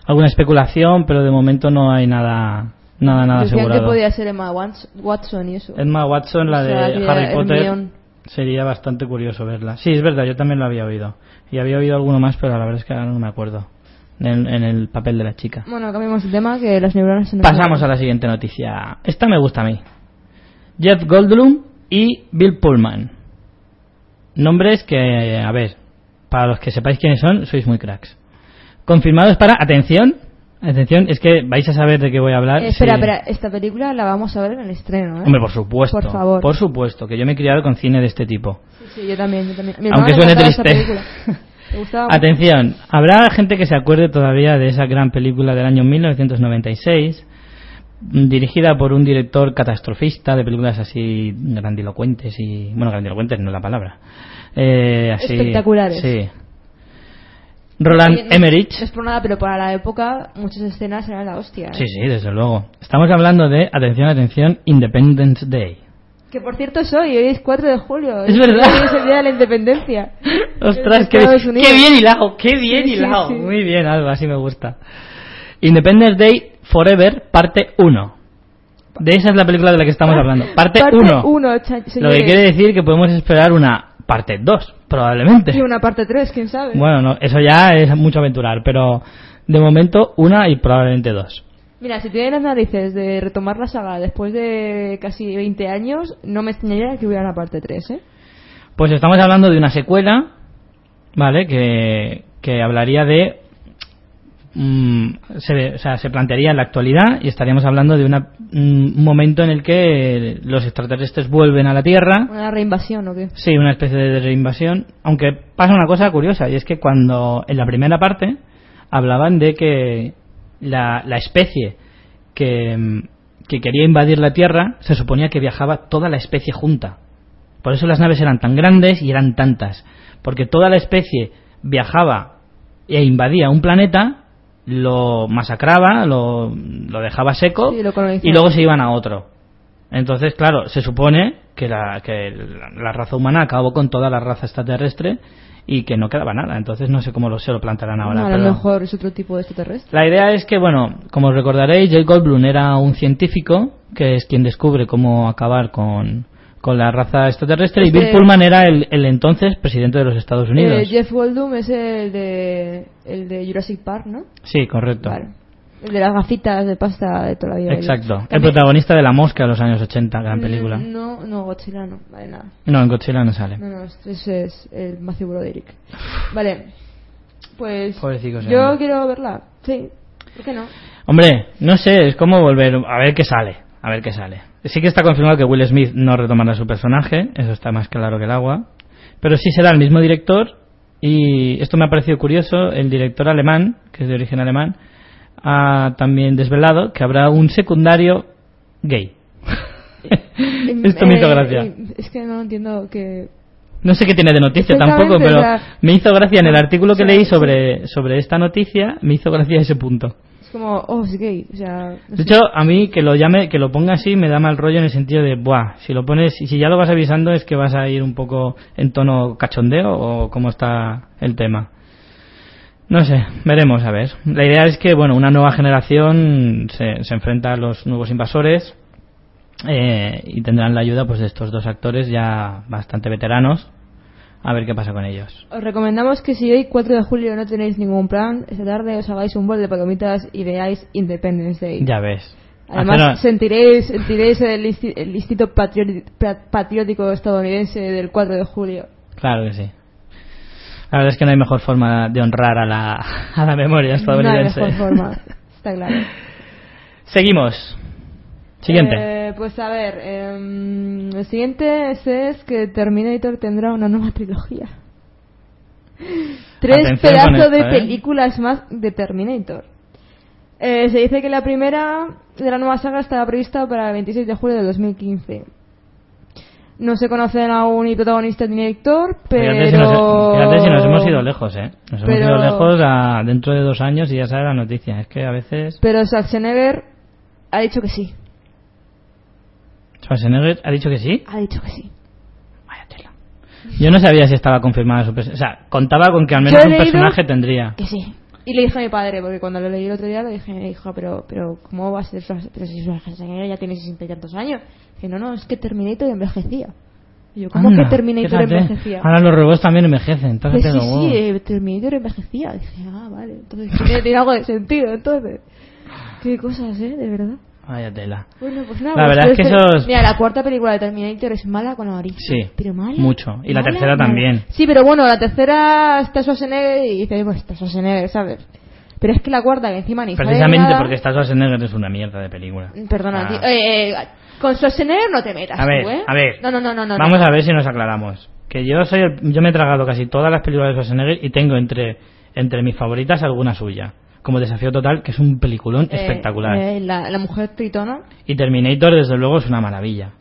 alguna especulación, pero de momento no hay nada nada nada Decían que asegurado. podía ser Emma Wats- Watson y eso. Emma Watson, la O sea, de que Harry Potter, Hermione. sería bastante curioso verla. Sí, es verdad, yo también lo había oído. Y había oído alguno más, pero la verdad es que ahora no me acuerdo. En, en el papel de la chica. Bueno, cambiamos de tema, que las neuronas se nos Pasamos a la siguiente noticia. Esta me gusta a mí. Jeff Goldblum y Bill Pullman. Nombres que, a ver, para los que sepáis quiénes son, sois muy cracks. Confirmados para, atención, atención, es que vais a saber de qué voy a hablar. Eh, espera, sí. espera, esta película la vamos a ver en el estreno, ¿eh? Hombre, por supuesto. Por favor. Por supuesto, que yo me he criado con cine de este tipo. Sí, sí, yo también, yo también. Mi Aunque suene triste. Atención, habrá gente que se acuerde todavía de esa gran película del año 1996, mm, dirigida por un director catastrofista de películas así grandilocuentes y. Bueno, grandilocuentes no es la palabra. Eh, así, Espectaculares. Sí. Roland Oye, no- Emmerich. No es por nada, pero para la época muchas escenas eran la hostia. ¿eh? Sí, sí, desde luego. Estamos hablando de, atención, atención, Independence Day. Que por cierto es hoy, hoy es 4 de julio. Es verdad. Hoy es el día de la independencia. Ostras, qué, qué bien hilado, qué bien Sí, sí, hilado. sí. Muy bien, Alba, así me gusta. Independence Day Forever, parte 1. De esa es la película de la que estamos hablando. Parte Parte 1. uno, cha- Lo que quiere decir que podemos esperar una parte 2, probablemente. Y una parte 3, quién sabe. Bueno, no, eso ya es mucho aventurar, pero de momento una y probablemente dos. Mira, si tienen las narices de retomar la saga después de casi 20 años, no me extrañaría que hubiera una parte 3, ¿eh? Pues estamos hablando de una secuela, ¿vale? Que, que hablaría de. Mm, se, o sea, se plantearía en la actualidad y estaríamos hablando de una, mm, un momento en el que los extraterrestres vuelven a la Tierra. Una reinvasión, ¿o qué? Sí, una especie de reinvasión. Aunque pasa una cosa curiosa y es que cuando en la primera parte hablaban de que la, la especie que, mm, que quería invadir la Tierra se suponía que viajaba toda la especie junta. Por eso las naves eran tan grandes y eran tantas. Porque toda la especie viajaba e invadía un planeta, lo masacraba, lo, lo dejaba seco Sí, lo colonizaba. y luego se iban a otro. Entonces, claro, se supone que la, que la, raza humana acabó con toda la raza extraterrestre y que no quedaba nada. Entonces, no sé cómo lo, se lo plantearán ahora. No, a lo pero- mejor es otro tipo de extraterrestre. la idea es que, bueno, como os recordaréis, Jay Goldblum era un científico que es quien descubre cómo acabar con, con la raza extraterrestre y Este- Bill Pullman era el, el entonces presidente de los Estados Unidos. Eh, Jeff Goldblum es el de, el de Jurassic Park, ¿no? Sí, correcto. Vale. El de las gafitas de pasta de toda la vida. Exacto. El También- protagonista de La Mosca de los años 80, gran película. Mm, No, no, Godzilla no. Vale, nada. No, en Godzilla no sale. No, no, ese es el Matthew Broderick. Vale. Pues. Pobrecito Yo quiero verla. Sí. ¿Por qué no? Hombre, no sé, es como volver a ver qué sale. A ver qué sale. Sí que está confirmado que Will Smith no retomará su personaje, eso está más claro que el agua. Pero sí será el mismo director y esto me ha parecido curioso, el director alemán, que es de origen alemán, ha también desvelado que habrá un secundario gay. esto me hizo Eh, gracia. eh, es que no entiendo que... No sé qué tiene de noticia tampoco, pero me hizo gracia en el artículo que leí sobre, sobre esta noticia, me hizo gracia ese punto. Como, oh, es gay. O sea, no De sé. hecho, a mí que lo llame, que lo ponga así me da mal rollo en el sentido de, buah, si lo pones, si ya lo vas avisando es que vas a ir un poco en tono cachondeo o cómo está el tema. No sé, veremos a ver. La idea es que, bueno, una nueva generación se, se enfrenta a los nuevos invasores eh, y tendrán la ayuda pues de estos dos actores ya bastante veteranos. A ver qué pasa con ellos. Os recomendamos que si hoy 4 de julio no tenéis ningún plan, esta tarde os hagáis un bol de palomitas y veáis Independence Day. Ya ves. Además, sentiréis, sentiréis el, el instinto patriótico estadounidense del 4 de julio. Claro que sí. La verdad es que no hay mejor forma de honrar a la, a la memoria No hay estadounidense. mejor forma, está claro. Seguimos. Siguiente. Eh, pues a ver, em, el siguiente es, es que Terminator tendrá una nueva trilogía. Tres Atención pedazos de ¿eh? películas más de Terminator. Eh, se dice que la primera de la nueva saga estaba prevista para el 26 de julio de 2015. No se conocen aún ni protagonista ni director, pero... Fíjate, si nos, fíjate si nos hemos ido lejos, ¿eh? Nos hemos Pero- ido lejos a dentro de dos años y ya sale la noticia. Es que a veces Pero Schwarzenegger ha dicho que sí. Schwarzenegger ha dicho que sí. Ha dicho que sí. Vaya tela. Yo no sabía si estaba confirmada su presencia. O sea, contaba con que al menos Yo he un leído- personaje tendría. Que sí. Y le dije a mi padre, porque cuando lo leí el otro día le dije, hijo, pero, pero ¿cómo va a ser Schwarzenegger? Pero si Schwarzenegger ya tiene sesenta y tantos años. Dije, no, no, es que Terminator envejecía. Y yo, ¿cómo Anda, que Terminator fíjate. envejecía? Ahora los robots también envejecen. Pues Entonces, sí, los huevos. sí, eh, Terminator envejecía. Dije, ah, vale, entonces tiene, tiene algo de sentido, entonces. Qué cosas, ¿eh? De verdad. Vaya tela. Bueno, pues nada. La pues verdad es que este- esos- Mira, la cuarta película de Terminator es mala con avaricia. Sí, Pero mala. mucho. Y la mala, tercera mala. también. Sí, pero bueno, la tercera está Schwarzenegger y dices, pues está Schwarzenegger, ¿sabes? Pero es que la cuarta, que encima ni Precisamente nada- porque está Schwarzenegger es una mierda de película. Perdona, Ah. tío. Eh, eh, con Schwarzenegger no te metas A ver, tú, ¿eh? a ver. No, no, no, no. no Vamos no. a ver si nos aclaramos. Que yo soy el- yo me he tragado casi todas las películas de Schwarzenegger y tengo entre entre mis favoritas alguna suya. Como Desafío Total, que es un peliculón Eh, espectacular. eh, la, la mujer tritona. Y Terminator, desde luego, es una maravilla.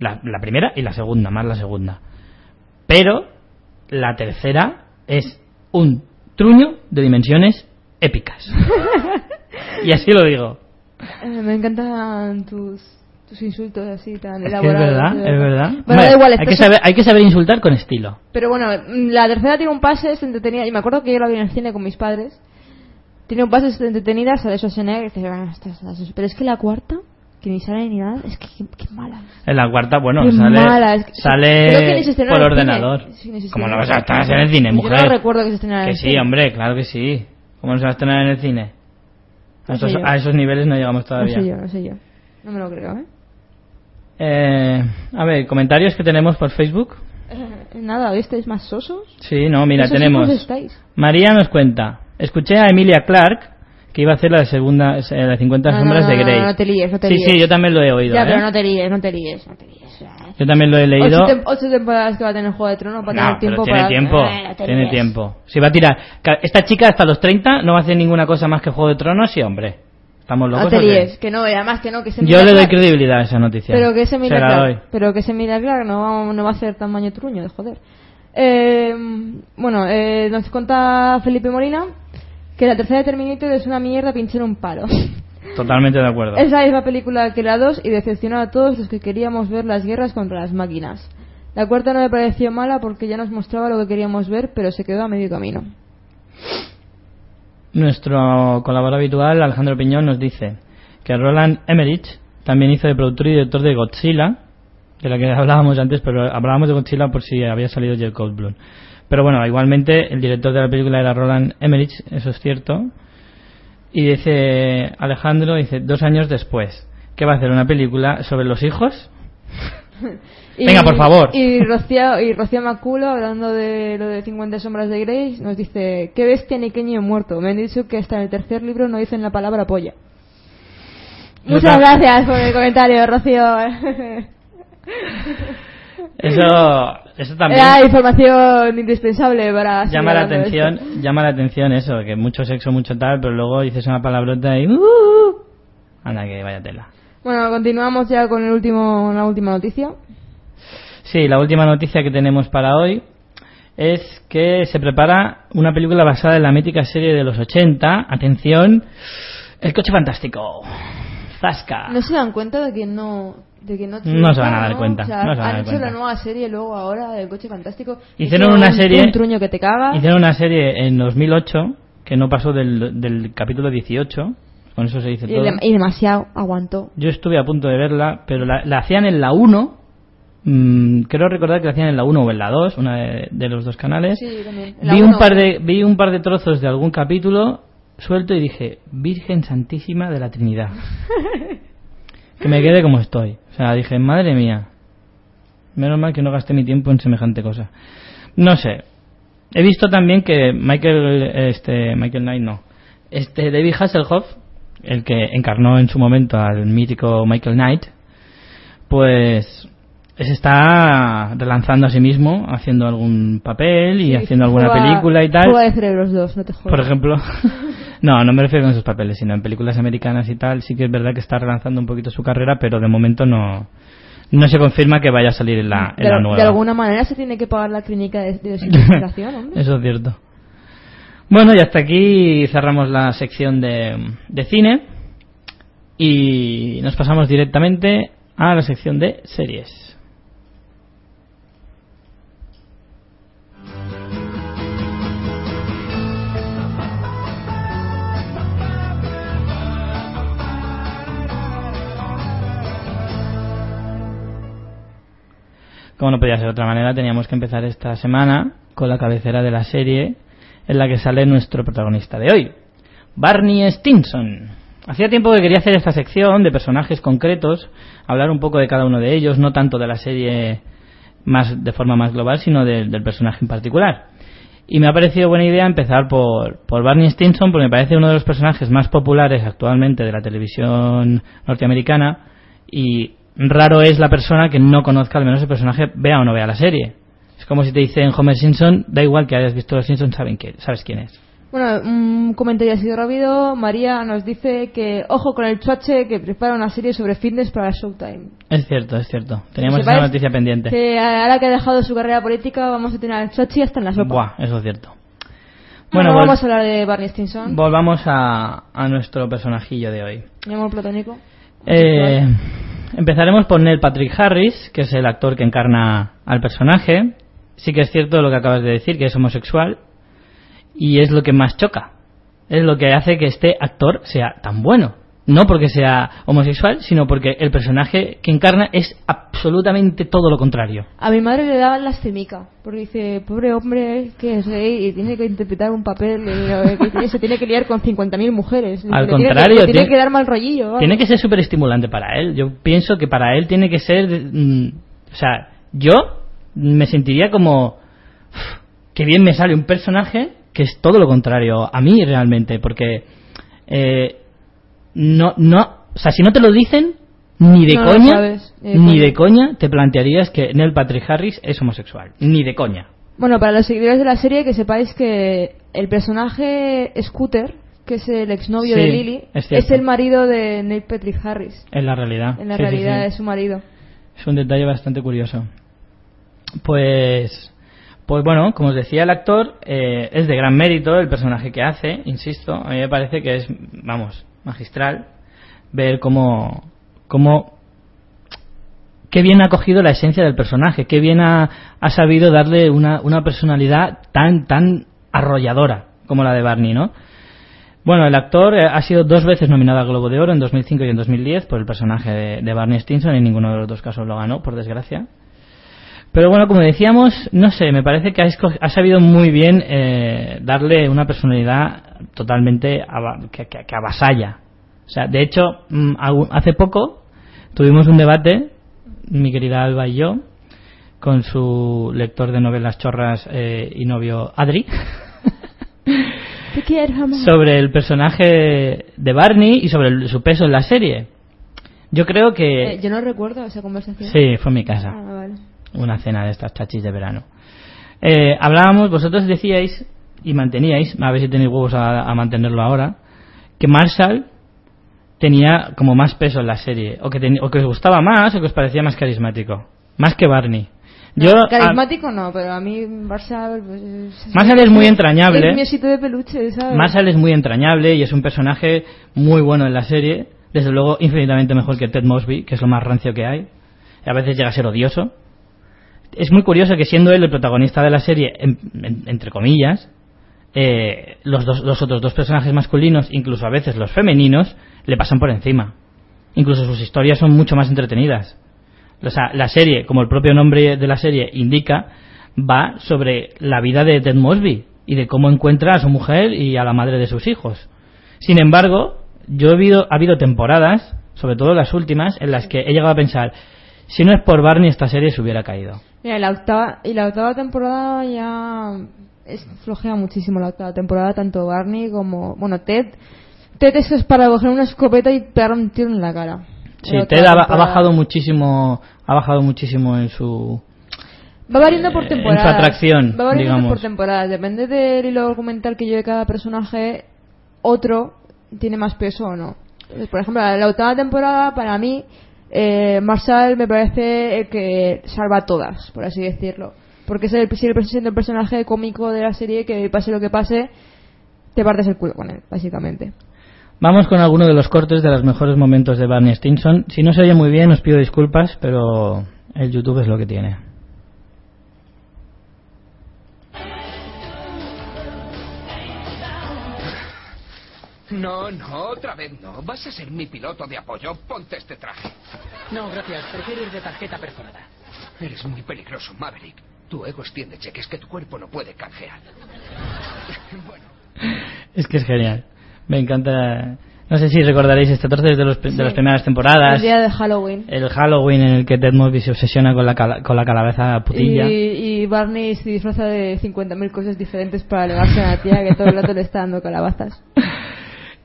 La, la primera y la segunda, más la segunda. Pero la tercera es un truño de dimensiones épicas. y así lo digo. Eh, me encantan tus, tus insultos así tan Es que es elaborados. verdad, es verdad. Bueno, da igual, hay, que saber, hay que saber insultar con estilo. Pero bueno, la tercera tiene un pase, es entretenida. Y me acuerdo que yo la vi en el cine con mis padres. Tiene un pase es entretenida, sale Schwarzenegger. Y dices, "Bueno, esta- esta- esta". Pero es que la cuarta, que ni sale ni nada, es que qué, mala. En la cuarta, bueno, Qué sale, mala, es que- sale que se por ordenador. Sí, se Como no vas a estar en el cine, Yo mujer. no recuerdo que se estrenara en Que sí, cine. hombre, claro que sí. ¿Cómo no se va a estrenar en el cine? A No esos, yo. a esos niveles no llegamos No todavía. sé yo, no sé yo. No me lo creo, ¿eh? Eh, a ver, comentarios que tenemos por Facebook. Eh, Nada, ¿hoy estáis más sosos? Sí, no, mira, tenemos. estáis. María nos cuenta. Escuché a Emilia Clark que iba a hacer la segunda, eh, las 50 No, sombras no, de no, Grey. no, te líes, no te sí, líes. sí, yo también lo he oído. Ya, ¿eh? pero no te líes, no te líes, no te líes. Yo también lo he leído. Ocho, tem- ocho temporadas que va a tener Juego de Tronos para No, tener tiempo tiene para... tiempo. Eh, te tiene líes. tiempo. Si va a tirar. Esta chica hasta los 30 no va a hacer ninguna cosa más que Juego de Tronos y hombre. Estamos locos. No te líes, que no, además que no, que se Yo mira le doy credibilidad a esa noticia. Pero que Se doy. Clark, pero que ese Emilia Clark no va, no va a ser tamaño truño, de joder. Eh, bueno, eh, nos cuenta Felipe Molina que la tercera de Terminator es una mierda pinchar un palo. Totalmente de acuerdo. Es la misma película que la 2 y decepcionó a todos los que queríamos ver las guerras contra las máquinas. La cuarta no me pareció mala porque ya nos mostraba lo que queríamos ver, pero se quedó a medio camino. Nuestro colaborador habitual, Alejandro Piñón, nos dice que Roland Emmerich también hizo de productor y director de Godzilla, de la que hablábamos antes, pero hablábamos de Godzilla por si había salido Jeff Goldblum. Pero bueno, igualmente el director de la película era Roland Emmerich, eso es cierto. Y dice Alejandro, dice, dos años después, ¿qué va a hacer? ¿Una película sobre los hijos? Y- Venga, por favor. Y Rocío, y Rocío Maculo, hablando de lo de 50 sombras de Grey, nos dice, qué bestia ni qué niño muerto. Me han dicho que hasta en el tercer libro no dicen la palabra polla. Muchas gracias por el comentario, Rocío. Eso, eso también Era información indispensable para... llama la atención, llama la atención eso, que mucho sexo, mucho tal, pero luego dices una palabrota y... "Uh". anda, que vaya tela. Bueno, continuamos ya con el último, la última noticia. Sí, la última noticia que tenemos para hoy es que se prepara una película basada en la mítica serie de los 80. Atención, El coche fantástico. Zasca. No se dan cuenta de que no. De que no, No se van a dar cuenta, O sea, no se van a han dar hecho cuenta. la nueva serie luego ahora del coche fantástico. Hicieron una un- serie- Un truño que te caga. Hicieron una serie en 2008 que no pasó del, del capítulo 18. Con eso se dice y, todo. y demasiado aguantó. Yo estuve a punto de verla, pero la, la hacían en la 1. mm, creo recordar que la hacían en la 1 o en la 2, una de, de los dos canales. Sí, vi, un par de, vi un par de trozos de algún capítulo suelto y dije, Virgen Santísima de la Trinidad. que me quede como estoy. O sea, dije, madre mía. Menos mal que no gasté mi tiempo en semejante cosa. No sé. He visto también que Michael, este, Michael Knight no. Este, David Hasselhoff, el que encarnó en su momento al mítico Michael Knight, pues se está relanzando a sí mismo, haciendo algún papel y Sí, haciendo alguna película y tal. Fuga de cerebros 2, no te jodas. Por ejemplo, no, no me refiero con esos papeles, sino en películas americanas y tal. Sí que es verdad que está relanzando un poquito su carrera, pero de momento no, no se confirma que vaya a salir en la, en de, la nueva. de alguna manera se tiene que pagar la clínica de, de desintoxicación. Eso es cierto. Bueno, y hasta aquí cerramos la sección de, de cine y nos pasamos directamente a la sección de series. Como no podía ser de otra manera, teníamos que empezar esta semana con la cabecera de la serie en la que sale nuestro protagonista de hoy, Barney Stinson. Hacía tiempo que quería hacer esta sección de personajes concretos, hablar un poco de cada uno de ellos, no tanto de la serie más de forma más global, sino de- del personaje en particular. Y me ha parecido buena idea empezar por, por Barney Stinson, porque me parece uno de los personajes más populares actualmente de la televisión norteamericana y raro es la persona que no conozca al menos el personaje, vea o no vea la serie. Es como si te dicen Homer Simpson, da igual que hayas visto los Simpsons, saben que, sabes quién es. Bueno, un comentario así rápido. María nos dice que, ojo con el chuache que prepara una serie sobre fitness para Showtime. Es cierto, es cierto. Teníamos esa noticia pendiente. Que ahora que ha dejado su carrera política vamos a tener al chuachi hasta en la sopa. Buah, eso es cierto. Bueno, vamos a hablar de Barney Stinson. volvamos a, a nuestro personajillo de hoy. Mi amor platónico. Eh, empezaremos por Neil Patrick Harris, que es el actor que encarna al personaje. Sí que es cierto lo que acabas de decir, que es homosexual. Y es lo que más choca. Es lo que hace que este actor sea tan bueno. No porque sea homosexual, sino porque el personaje que encarna es absolutamente todo lo contrario. A mi madre le daban lastimica, porque dice, pobre hombre que es gay y tiene que interpretar un papel eh, que tiene- se tiene que liar con 50.000 mujeres. Al Le tiene que- contrario, tiene, que dar mal rollillo. Tiene que ser súper estimulante para él. Yo pienso que para él tiene que ser. mm, o sea, yo me sentiría como. "Uf, Qué bien me sale un personaje que es todo lo contrario a mí realmente. Porque. eh, no, no. O sea, si no te lo dicen, ni de No coña. sabes, ni de ni coña. de coña te plantearías que Neil Patrick Harris es homosexual. Ni de coña. Bueno, para los seguidores de la serie, que sepáis que el personaje Scooter, que es el exnovio Sí, de Lily, es el marido de Neil Patrick Harris. Es la realidad. En la sí, realidad sí. es su marido. Es un detalle bastante curioso. Pues, pues bueno, como os decía, el actor eh, es de gran mérito el personaje que hace, insisto. A mí me parece que es, vamos, magistral ver cómo, cómo qué bien ha cogido la esencia del personaje, qué bien ha, ha sabido darle una, una personalidad tan, tan arrolladora como la de Barney, ¿no? Bueno, el actor eh, ha sido dos veces nominado al Globo de Oro en 2005 y en 2010 por el personaje de, Barney Stinson. En ninguno de los dos casos lo ganó, por desgracia. Pero bueno, como decíamos, no sé, me parece que ha sabido muy bien eh, darle una personalidad totalmente que, que- que avasalla. O sea, de hecho, mm, hace poco tuvimos un debate, mi querida Alba y yo, con su lector de novelas chorras eh, y novio Adri. Te quiero, sobre el personaje de Barney y sobre el- su peso en la serie. Yo creo que... Eh, yo no recuerdo esa conversación. sí, fue en mi casa. Ah, vale. Una cena de estas chachis de verano. Eh, hablábamos, vosotros decíais y manteníais, a ver si tenéis huevos a, a mantenerlo ahora, que Marshall tenía como más peso en la serie, o que, teni- o que os gustaba más, o que os parecía más carismático, más que Barney. Yo, a- Carismático no, pero a mí Marshall... Pues, es, Marshall es muy entrañable. Es mi osito de peluche, ¿sabes? Marshall es muy entrañable y es un personaje muy bueno en la serie. Desde luego, infinitamente mejor que Ted Mosby, que es lo más rancio que hay. A veces llega a ser odioso. Es muy curioso que siendo él el protagonista de la serie, en- en- entre comillas, eh, los, dos, los otros dos personajes masculinos, incluso a veces los femeninos, le pasan por encima. Incluso sus historias son mucho más entretenidas. O sea, la serie, como el propio nombre de la serie indica, va sobre la vida de Ted Mosby y de cómo encuentra a su mujer y a la madre de sus hijos. Sin embargo, yo he habido, ha habido temporadas, sobre todo las últimas, en las que he llegado a pensar, si no es por Barney esta serie se hubiera caído. La octava, y la octava temporada ya es, flojea muchísimo la octava temporada, tanto Barney como, bueno, Ted. Ted eso es para coger una escopeta y pegar un tiro en la cara. Sí, La Ted ha, bajado muchísimo, ha bajado muchísimo en su, Va variando por eh, en su temporadas. atracción, Va variando digamos. por temporadas. Depende del hilo argumental que lleve cada personaje, otro tiene más peso o no. Entonces, por ejemplo, la, la octava temporada, para mí, eh, Marshall me parece el que salva a todas, por así decirlo. Porque es el, sigue siendo el personaje cómico de la serie que pase lo que pase, te partes el culo con él, básicamente. Vamos con alguno de los cortes de los mejores momentos de Barney Stinson. Si no se oye muy bien, os pido disculpas, pero el YouTube es lo que tiene. No, no, otra vez no. Vas a ser mi piloto de apoyo. Ponte este traje. No, gracias. Prefiero ir de tarjeta perforada. Eres muy peligroso, Maverick. Tu ego extiende cheques que tu cuerpo no puede canjear. bueno, Es que es genial. Me encanta. No sé si recordaréis este trozo de, los, de Sí. las primeras temporadas. El día de Halloween. El Halloween en el que Ted Mosby se obsesiona con la, cala- con la calabaza putilla. Y, y Barney se disfraza de 50.000 cosas diferentes para alegarse a la tía que todo el rato le está dando calabazas.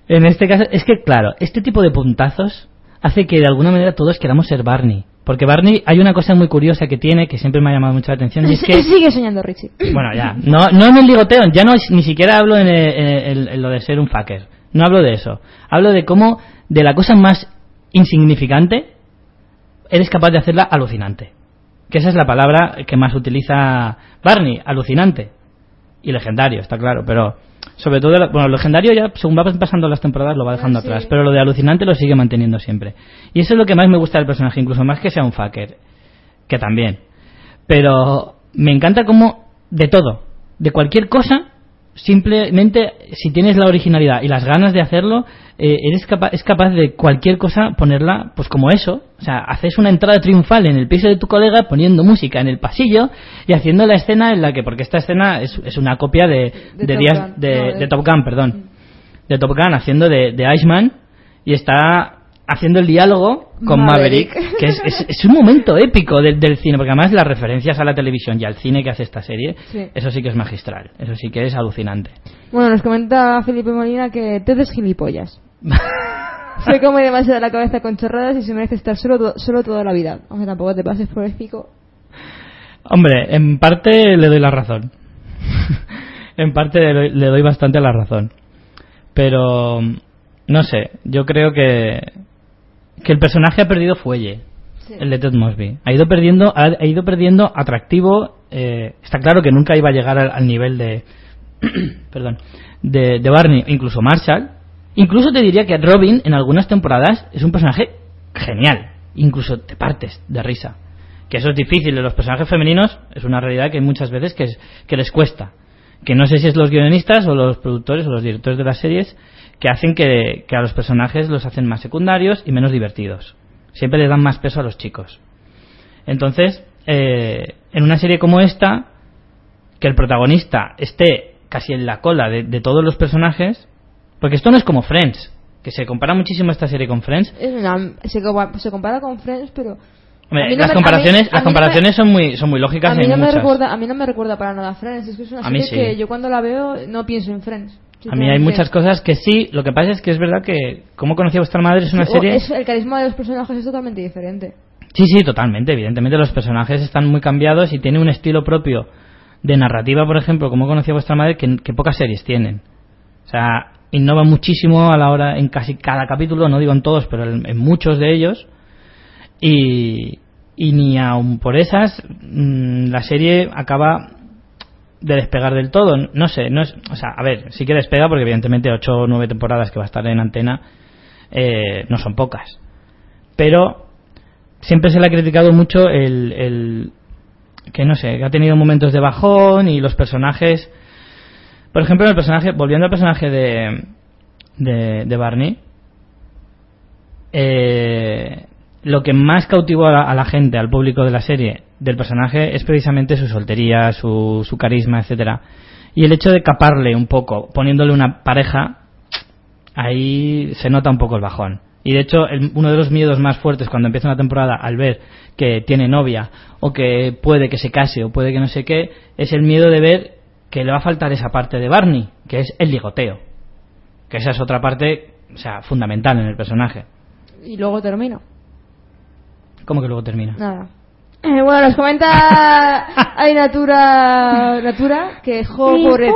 En este caso, es que claro, este tipo de puntazos hace que de alguna manera todos queramos ser Barney. Porque Barney, hay una cosa muy curiosa que tiene que siempre me ha llamado mucho la atención y es que. Sigue soñando Richie. Bueno, ya. No, no en el ligoteo, ya no ni siquiera hablo en, el- en el- en lo de ser un fucker. No hablo de eso. Hablo de cómo, de la cosa más insignificante, eres capaz de hacerla alucinante. Que esa es la palabra que más utiliza Barney, alucinante. Y legendario, está claro, pero sobre todo, bueno, legendario ya según va pasando las temporadas lo va dejando Ah, sí. atrás, pero lo de alucinante lo sigue manteniendo siempre. Y eso es lo que más me gusta del personaje, incluso más que sea un fucker, que también. Pero me encanta como de todo, de cualquier cosa, simplemente si tienes la originalidad y las ganas de hacerlo, eh, eres capa es capaz de cualquier cosa ponerla pues como eso. O sea, haces una entrada triunfal en el piso de tu colega poniendo música en el pasillo y haciendo la escena en la que, porque esta escena es, es una copia de, De de Top días Gun, de, no, de- de Top Gun, perdón, de Top Gun haciendo de, de Iceman y está haciendo el diálogo con Maverick, Maverick. que es, es- es un momento épico del, del cine, porque además las referencias a la televisión y al cine que hace esta serie, Sí. eso sí que es magistral, eso sí que es alucinante. Bueno, nos comenta Felipe Molina que Ted es gilipollas. Se come demasiado la cabeza con chorradas y se merece estar solo, solo toda la vida. Aunque tampoco te pases por el pico. Hombre, en parte le doy la razón. en parte le doy, le doy bastante la razón. Pero, no sé, yo creo que, que el personaje ha perdido fuelle. Sí. El de Ted Mosby. Ha ido perdiendo, ha, ha ido perdiendo atractivo. eh, está claro que nunca iba a llegar al, al nivel de, perdón, de, de Barney, incluso Marshall. Incluso te diría que Robin en algunas temporadas es un personaje genial. Incluso te partes de risa. Que eso es difícil de los personajes femeninos, es una realidad que hay muchas veces que, es- que les cuesta. Que no sé si es los guionistas o los productores o los directores de las series que hacen que, que a los personajes los hacen más secundarios y menos divertidos. Siempre les dan más peso a los chicos. Entonces, eh, en una serie como esta, que el protagonista esté casi en la cola de, de todos los personajes, porque esto no es como Friends, que se compara muchísimo esta serie con Friends. Una- se, se compara con Friends, pero... No las me- comparaciones, mí- las me- comparaciones son muy, son muy lógicas A mí, no me muchas. recuerda, a mí no me recuerda para nada a Friends. Es que es una serie que yo cuando la veo no pienso en Friends. A mí hay muchas cosas que sí, lo que pasa es que es verdad que ¿Cómo conocí a vuestra madre? es una Sí, o serie... es- el carisma de los personajes es totalmente diferente. Sí, sí, totalmente. Evidentemente los personajes están muy cambiados y tiene un estilo propio de narrativa, por ejemplo, como conocía vuestra madre, que, que pocas series tienen. O sea, innova muchísimo a la hora, en casi cada capítulo, no digo en todos, pero en, en muchos de ellos. Y, y ni aun por esas mm, la serie acaba de despegar del todo. No sé, no es, o sea, a ver, sí que despega porque evidentemente 8 o 9 temporadas que va a estar en antena eh, no son pocas. Pero siempre se le ha criticado mucho el, el que no sé, que ha tenido momentos de bajón y los personajes por ejemplo, el personaje, volviendo al personaje de, de, Barney, eh, lo que más cautivó la, a la gente, al público de la serie, del personaje es precisamente su soltería, su, su carisma, etcétera. Y el hecho de caparle un poco, poniéndole una pareja, ahí se nota un poco el bajón. Y de hecho, el- uno de los miedos más fuertes cuando empieza una temporada al ver que tiene novia, o que puede que se case, o puede que no sé qué, es el miedo de ver que le va a faltar esa parte de Barney, que es el ligoteo. Que esa es otra parte, o sea, fundamental en el personaje. Y luego termino. ¿Cómo que luego termina? Nada. Eh, bueno, nos comenta hay Natura Natura que jo pobrete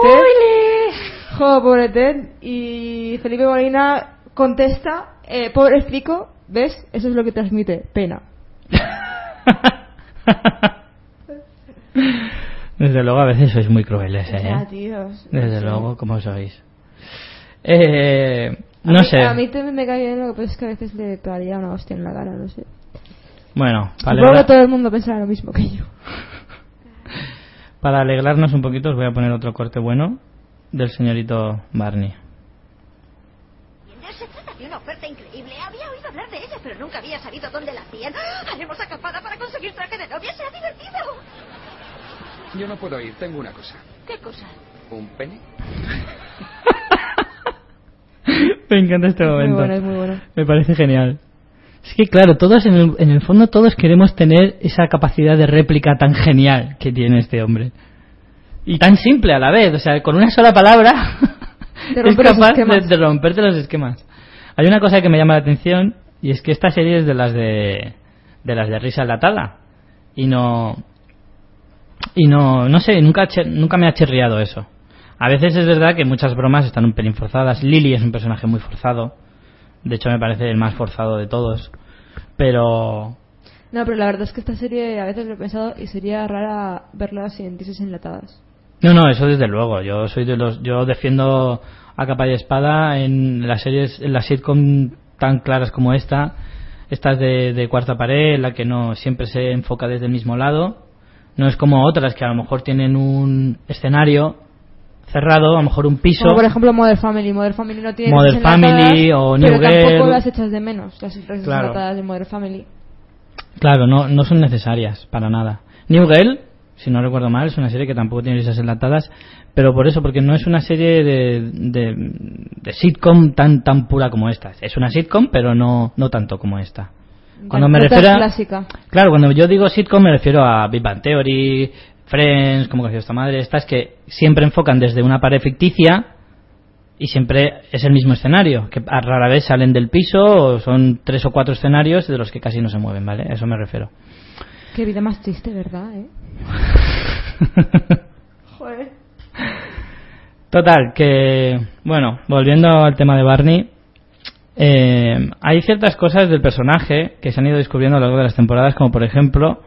jo pobrete y Felipe Molina contesta eh, pobre explico ves eso es lo que transmite pena Desde luego, a veces sois muy crueles, ¿eh? Ya, tíos. Desde Sí. luego, como sois. Eh, A no mí- sé. a mí también me cae bien lo que pasa es que a veces le pegaría una hostia en la cara no sé Bueno, para, supongo que alegra- todo el mundo pensará lo mismo que yo para alegrarnos un poquito, os voy a poner otro corte bueno del señorito Barney. Se trata de una oferta increíble. Había oído hablar de ella, pero nunca había sabido dónde la hacían. Haremos acampada para conseguir traje de novia. Será divertido. Yo no puedo ir, tengo una cosa. ¿Qué cosa? ¿Un pene? Me encanta este muy momento. bueno es muy bueno Me parece genial. Es que claro, todos en el, en el fondo todos queremos tener esa capacidad de réplica tan genial que tiene este hombre. Y tan simple a la vez, o sea, con una sola palabra es capaz de, romperte los esquemas. Hay una cosa que me llama la atención y es que esta serie es de las de de las de risa enlatada y no y no no sé, nunca nunca me ha chirriado eso. A veces es verdad que muchas bromas están un pelín forzadas. Lily es un personaje muy forzado. De hecho, me parece el más forzado de todos. Pero. no pero la verdad es que esta serie a veces lo he pensado y sería rara verla sin tises enlatadas No, no, eso desde luego. Yo soy de los. Yo defiendo a capa y espada en las series, en las sitcom tan claras como esta. Estas de, de cuarta pared, en la que no siempre se enfoca desde el mismo lado. No es como otras que a lo mejor tienen un escenario cerrado, a lo mejor un piso. Como por ejemplo Modern Family. Modern Family no tiene Modern enlatadas, Family o pero New tampoco Girl. las echas de menos, las risas Claro. enlatadas de Modern Family. Claro, no, no son necesarias para nada. New Girl, si no recuerdo mal, es una serie que tampoco tiene risas enlatadas, pero por eso, porque no es una serie de, de, de sitcom tan tan pura como esta. Es una sitcom, pero no, no tanto como esta. Cuando me refiero a- clásica. Claro, cuando yo digo sitcom me refiero a Big Bang Theory, Friends, como que esta madre, estas que siempre enfocan desde una pared ficticia y siempre es el mismo escenario, que a rara vez salen del piso o son tres o cuatro escenarios de los que casi no se mueven, ¿vale? A eso me refiero. Qué vida más triste, ¿verdad? Eh? Joder. Total, que, bueno, volviendo al tema de Barney, eh, hay ciertas cosas del personaje que se han ido descubriendo a lo largo de las temporadas, como por ejemplo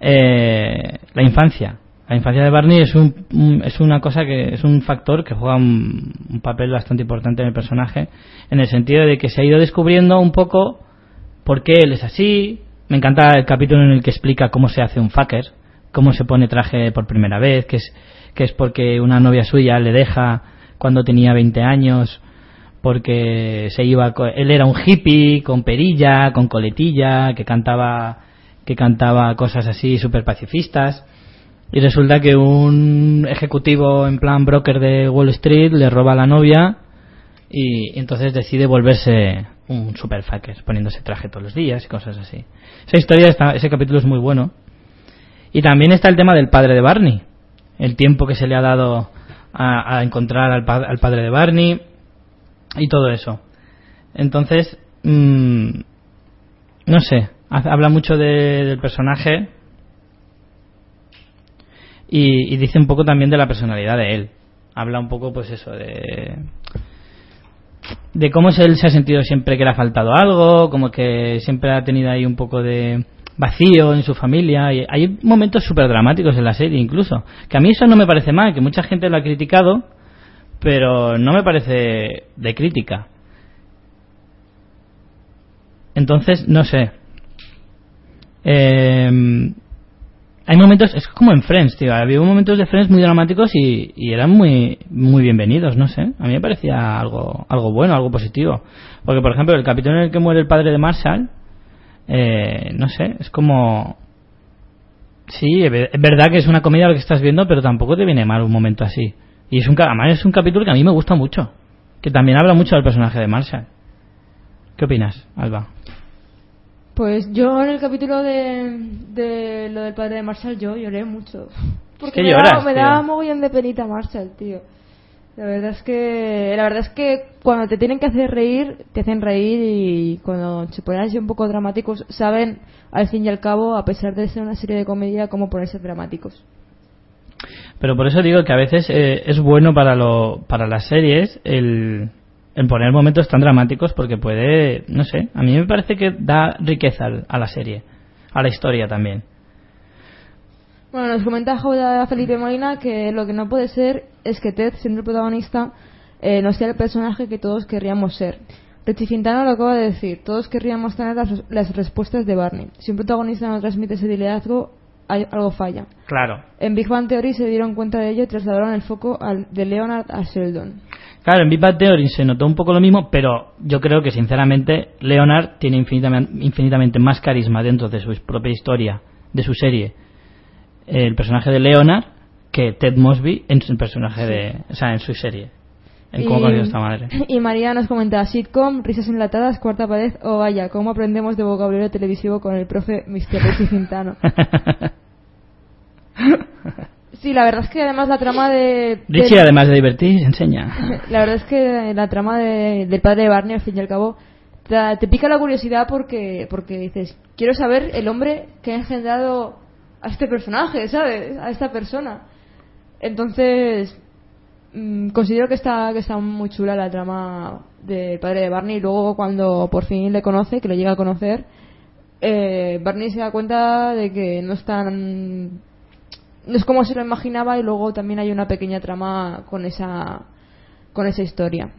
eh, la infancia. La infancia de Barney es, un, es una cosa que es un factor que juega un, un papel bastante importante en el personaje, en el sentido de que se ha ido descubriendo un poco por qué él es así. Me encanta el capítulo en el que explica cómo se hace un fucker, cómo se pone traje por primera vez, que es, que es porque una novia suya le deja cuando tenía 20 años, porque se iba, él era un hippie con perilla, con coletilla, que cantaba, que cantaba cosas así súper pacifistas. Y resulta que un ejecutivo en plan broker de Wall Street le roba a la novia y entonces decide volverse un super fucker, poniéndose traje todos los días y cosas así. Esa historia, está, ese capítulo es muy bueno. Y también está el tema del padre de Barney, el tiempo que se le ha dado a, encontrar al, al padre de Barney y todo eso. Entonces, mm, no sé, habla mucho de- del personaje y, dice un poco también de la personalidad de él. Habla un poco, pues eso, de de cómo él se ha sentido siempre que le ha faltado algo, como que siempre ha tenido ahí un poco de, vacío en su familia. Y hay momentos súper dramáticos en la serie incluso. Que a mí eso no me parece mal, que mucha gente lo ha criticado, pero no me parece de crítica. Entonces, no sé. Eh, hay momentos, es como en Friends, tío. Había momentos de Friends muy dramáticos y, eran muy muy bienvenidos, no sé. A mí me parecía algo algo bueno, algo positivo. Porque, por ejemplo, el capítulo en el que muere el padre de Marshall, eh, no sé, es como. Sí, es verdad que es una comedia lo que estás viendo, pero tampoco te viene mal un momento así. Y es un, además es un capítulo que a mí me gusta mucho. Que también habla mucho del personaje de Marshall. ¿Qué opinas, Alba? Pues yo en el capítulo de, de lo del padre de Marshall yo lloré mucho. Porque ¿Qué me, lloras, da, me tío? da mogollón de penita Marshall, tío. La verdad es que la verdad es que cuando te tienen que hacer reír, te hacen reír y cuando se ponen así un poco dramáticos, saben al fin y al cabo, a pesar de ser una serie de comedia, cómo ponerse dramáticos. Pero por eso digo que a veces eh, es bueno para lo para las series el, el poner momentos tan dramáticos porque puede, no sé, a mí me parece que da riqueza a la serie, a la historia también. Bueno, nos comenta Jauda Felipe Molina que lo que no puede ser es que Ted, siendo el protagonista, eh, no sea el personaje que todos querríamos ser. Richie Fintano lo acaba de decir, todos querríamos tener las, las respuestas de Barney. Si un protagonista no transmite ese liderazgo, hay, algo falla. Claro. En Big Bang Theory se dieron cuenta de ello y trasladaron el foco al- de Leonard a Sheldon. Claro, en Big Bang Theory se notó un poco lo mismo, pero yo creo que sinceramente Leonard tiene infinitamente, infinitamente más carisma dentro de su propia historia, de su serie, el personaje de Leonard, que Ted Mosby en su personaje de, o sea, en su serie. En cómo conoció esta madre. y María nos comenta sitcom, risas enlatadas, cuarta pared o vaya, cómo aprendemos de vocabulario televisivo con el profe Mr. Richie Fintano. Sí, la verdad es que además la trama de... Richie, de- además de divertir, enseña. La verdad es que la trama de- del padre de Barney, al fin y al cabo, te, te pica la curiosidad porque, porque dices, quiero saber el hombre que ha engendrado a este personaje, ¿sabes? A esta persona. Entonces, mm, considero que está, que está muy chula la trama del padre de Barney y luego cuando por fin le conoce, que lo llega a conocer, eh, Barney se da cuenta de que no es tan no es como se lo imaginaba y luego también hay una pequeña trama con esa con esa historia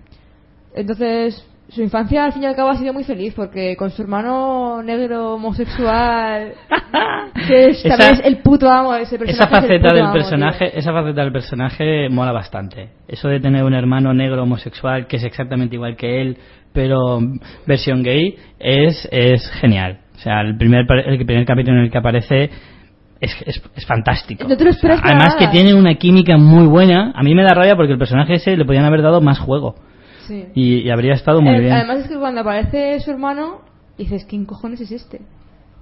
entonces su infancia al fin y al cabo ha sido muy feliz porque con su hermano negro homosexual que es, Esa- también es el puto amo de ese personaje Esa faceta del amo, personaje, esa faceta del personaje mola bastante. Eso de tener un hermano negro homosexual que es exactamente igual que él, pero versión gay, es, es genial. O sea, el primer, el primer capítulo en el que aparece es, es, es fantástico. No te lo esperas O sea, además que tiene una química muy buena. A mí me da rabia porque el personaje ese le podían haber dado más juego. Sí. Y, y habría estado muy Eh, bien. Además es que cuando aparece su hermano, dices, ¿quién cojones es este?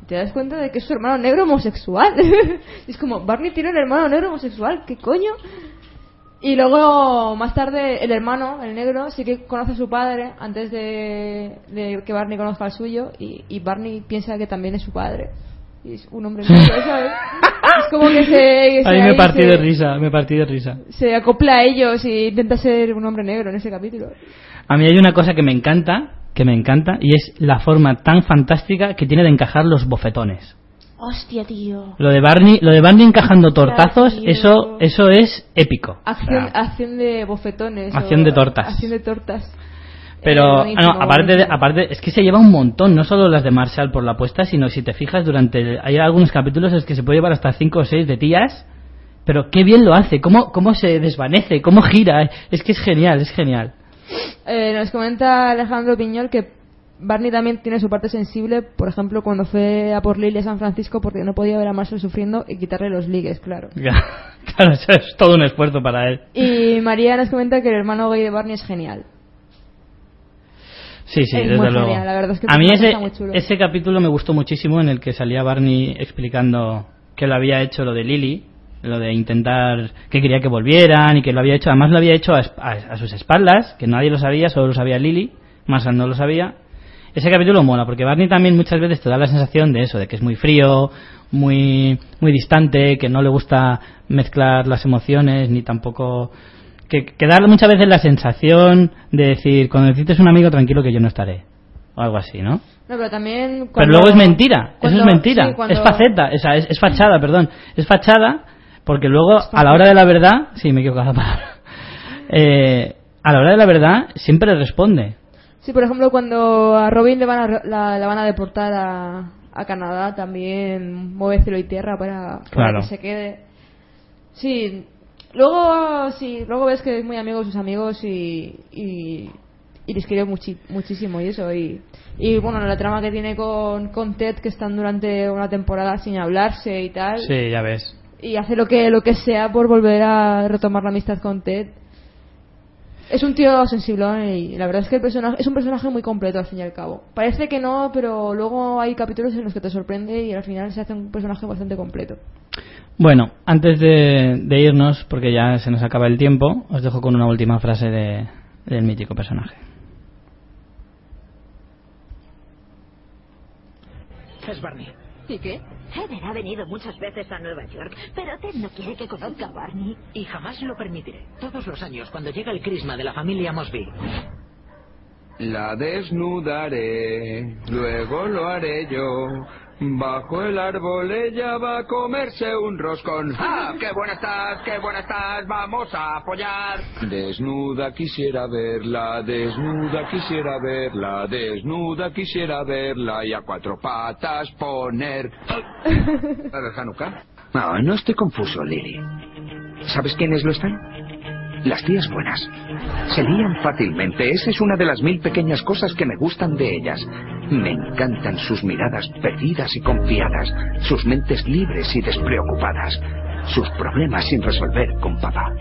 Te das cuenta de que es su hermano negro homosexual. Es como, Barney tiene un hermano negro homosexual, ¿qué coño? Y luego, más tarde, el hermano, el negro, sí que conoce a su padre antes de, de que Barney conozca al suyo. Y, y Barney piensa que también es su padre. Y es un hombre negro, ¿sabes? Es como que se... se mí me ahí partí se- de risa, me partí de risa. Se acopla a ellos y intenta ser un hombre negro en ese capítulo. A mí hay una cosa que me encanta, que me encanta, y es la forma tan fantástica que tiene de encajar los bofetones. Hostia, tío. Lo de Barney, lo de Barney encajando tortazos, tío. eso, eso es épico. Acción, O sea, acción de bofetones. Acción o- de tortas. Acción de tortas. Pero, ah, no, aparte, de, aparte, es que se lleva un montón, no solo las de Marshall por la apuesta, sino si te fijas durante, hay algunos capítulos en los que se puede llevar hasta 5 o 6 de tías, pero qué bien lo hace, cómo, cómo se desvanece, cómo gira, es que es genial, es genial. Eh, nos comenta Alejandro Piñol que Barney también tiene su parte sensible, por ejemplo, cuando fue a por Lily a San Francisco porque no podía ver a Marshall sufriendo y quitarle los ligues, claro. claro, eso es todo un esfuerzo para él. Y María nos comenta que el hermano gay de Barney es genial. Sí, sí, Es desde muy luego. genial, la verdad es que a mí ese, muy chulo. ese capítulo me gustó muchísimo en el que salía Barney explicando que lo había hecho lo de Lily, lo de intentar que quería que volvieran y que lo había hecho, además lo había hecho a, a- a sus espaldas, que nadie lo sabía, solo lo sabía Lily, Marshall no lo sabía. Ese capítulo mola porque Barney también muchas veces te da la sensación de eso, de que es muy frío, muy muy distante, que no le gusta mezclar las emociones ni tampoco que, que da muchas veces la sensación de decir, cuando necesites un amigo, tranquilo que yo no estaré. O algo así, ¿no? No, pero también. Pero luego es mentira, cuando- eso es mentira, sí, cuando- es faceta, o sea, es, es fachada, perdón, es fachada porque luego a la hora de la verdad, sí, me he equivocado la palabra, Eh, a la hora de la verdad siempre responde. Sí, por ejemplo, cuando a Robin le van a, la, la van a deportar a, a Canadá, también mueve cielo y tierra para, para Claro. que se quede. Sí, luego sí, luego ves que es muy amigo de sus amigos y, y, y les quiere muchi- muchísimo y eso. Y, y bueno, la trama que tiene con, con Ted, que están durante una temporada sin hablarse y tal. Sí, ya ves. y hace lo que lo que sea por volver a retomar la amistad con Ted. Es un tío sensiblón y la verdad es que el personaje es un personaje muy completo al fin y al cabo. Parece que no, pero luego hay capítulos en los que te sorprende y al final se hace un personaje bastante completo. Bueno, antes de, de irnos, porque ya se nos acaba el tiempo, os dejo con una última frase de- del mítico personaje. Es Barney. ¿Y qué? Heather ha venido muchas veces a Nueva York, pero Ted no quiere que conozca a Barney. Y jamás lo permitiré. Todos los años, cuando llega el crisma de la familia Mosby, La desnudaré, luego lo haré yo. Bajo el árbol ella va a comerse un roscón. ¡Ah! ¡Qué buena estás! ¡Qué buena estás! ¡Vamos a apoyar! Desnuda quisiera verla, desnuda quisiera verla, desnuda quisiera verla y a cuatro patas poner. ¿Para el Hanukkah? No, no estoy confuso, Lily. ¿Sabes quiénes lo están? Las tías buenas. Se lían fácilmente. Esa es una de las mil pequeñas cosas que me gustan de ellas. Me encantan sus miradas perdidas y confiadas, sus mentes libres y despreocupadas, sus problemas sin resolver con papá.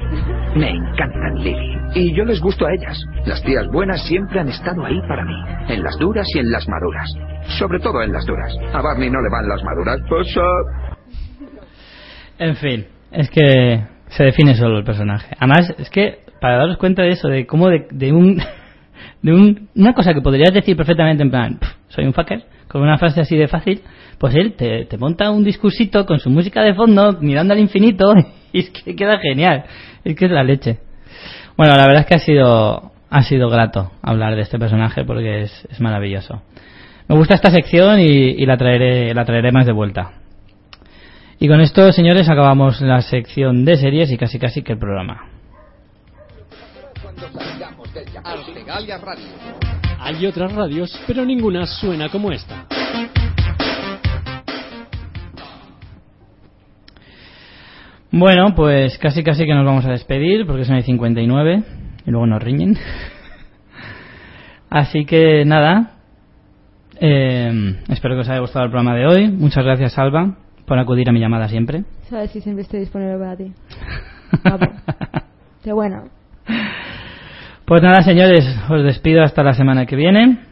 Me encantan, Lily. Y yo les gusto a ellas. Las tías buenas siempre han estado ahí para mí, en las duras y en las maduras. Sobre todo en las duras. A Barney no le van las maduras. Pues, ah, En fin, es que se define solo el personaje. Además, es que para daros cuenta de eso, de cómo de, de un de un- una cosa que podrías decir perfectamente en plan, "Pf, soy un fucker, con una frase así de fácil, pues él te, te monta un discursito con su música de fondo, mirando al infinito, y es que queda genial. Es que es la leche. Bueno, la verdad es que ha sido ha sido grato hablar de este personaje porque es, es maravilloso. Me gusta esta sección y, y la traeré la traeré más de vuelta. Y con esto, señores, acabamos la sección de series y casi casi que el programa. Hay otras radios, pero ninguna suena como esta. Bueno, pues casi casi que nos vamos a despedir porque son las 59 y luego nos riñen. Así que nada, eh, espero que os haya gustado el programa de hoy. Muchas gracias, Alba, por acudir a mi llamada siempre. Sabes si siempre estoy disponible para ti. Qué bueno. Pues nada, señores, os despido hasta la semana que viene.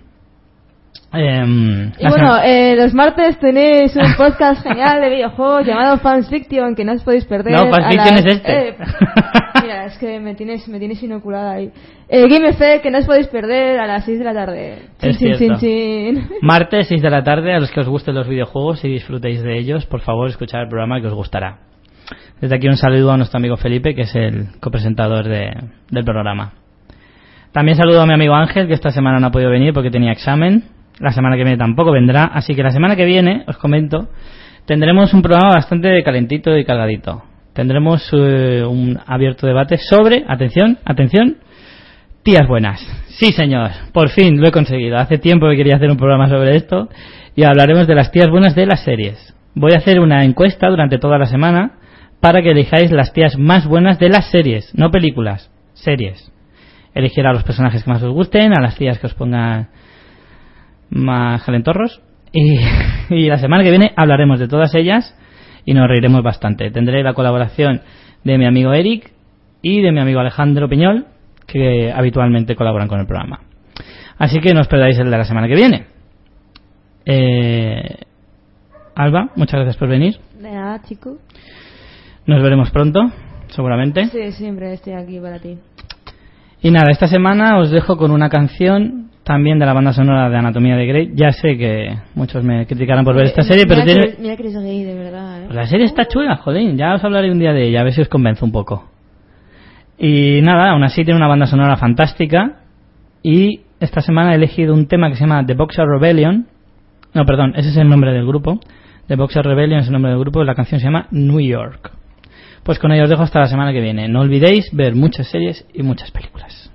Em, Y bueno, eh, los martes tenéis un podcast genial de videojuegos llamado Fans Fiction que no os podéis perder. No, Fans Fiction las- es este. eh, mira, es que me tienes, me tienes inoculada ahí. Eh, Game Effect que no os podéis perder a las 6 de la tarde. Chin, Es chin, cierto. chin, chin. Martes, 6 de la tarde, a los que os gusten los videojuegos y disfrutéis de ellos, por favor, escuchad el programa que os gustará. Desde aquí un saludo a nuestro amigo Felipe, que es el copresentador de, del programa. También saludo a mi amigo Ángel, que esta semana no ha podido venir porque tenía examen. La semana que viene tampoco vendrá, así que la semana que viene, os comento, tendremos un programa bastante calentito y cargadito. Tendremos eh, un abierto debate sobre, atención, atención, tías buenas. Sí, señor, por fin lo he conseguido. Hace tiempo que quería hacer un programa sobre esto y hablaremos de las tías buenas de las series. Voy a hacer una encuesta durante toda la semana para que elijáis las tías más buenas de las series, no películas, series. Elegir a los personajes que más os gusten, a las tías que os pongan más calentorros. Y, y la semana que viene hablaremos de todas ellas y nos reiremos bastante. Tendré la colaboración de mi amigo Eric y de mi amigo Alejandro Piñol, que habitualmente colaboran con el programa. Así que no os perdáis el de la semana que viene. Eh, Alba, muchas gracias por venir. De nada, chico. Nos veremos pronto, seguramente. Sí, siempre estoy aquí para ti. Y nada, esta semana os dejo con una canción también de la banda sonora de Anatomía de Grey. Ya sé que muchos me criticarán por ver esta serie, pero mira tiene... mira que eres gay, de verdad, ¿eh? Pues la serie está chula, joder, ya os hablaré un día de ella, a ver si os convenzo un poco. Y nada, aún así tiene una banda sonora fantástica. Y esta semana he elegido un tema que se llama The Boxer Rebellion No, perdón, ese es el nombre del grupo. The Boxer Rebellion es el nombre del grupo. La canción se llama New York. Pues con ello os dejo hasta la semana que viene. No olvidéis ver muchas series y muchas películas.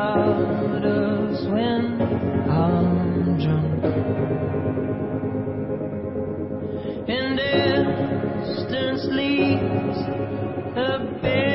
waters when I'm drunk. And distance leaves a bit.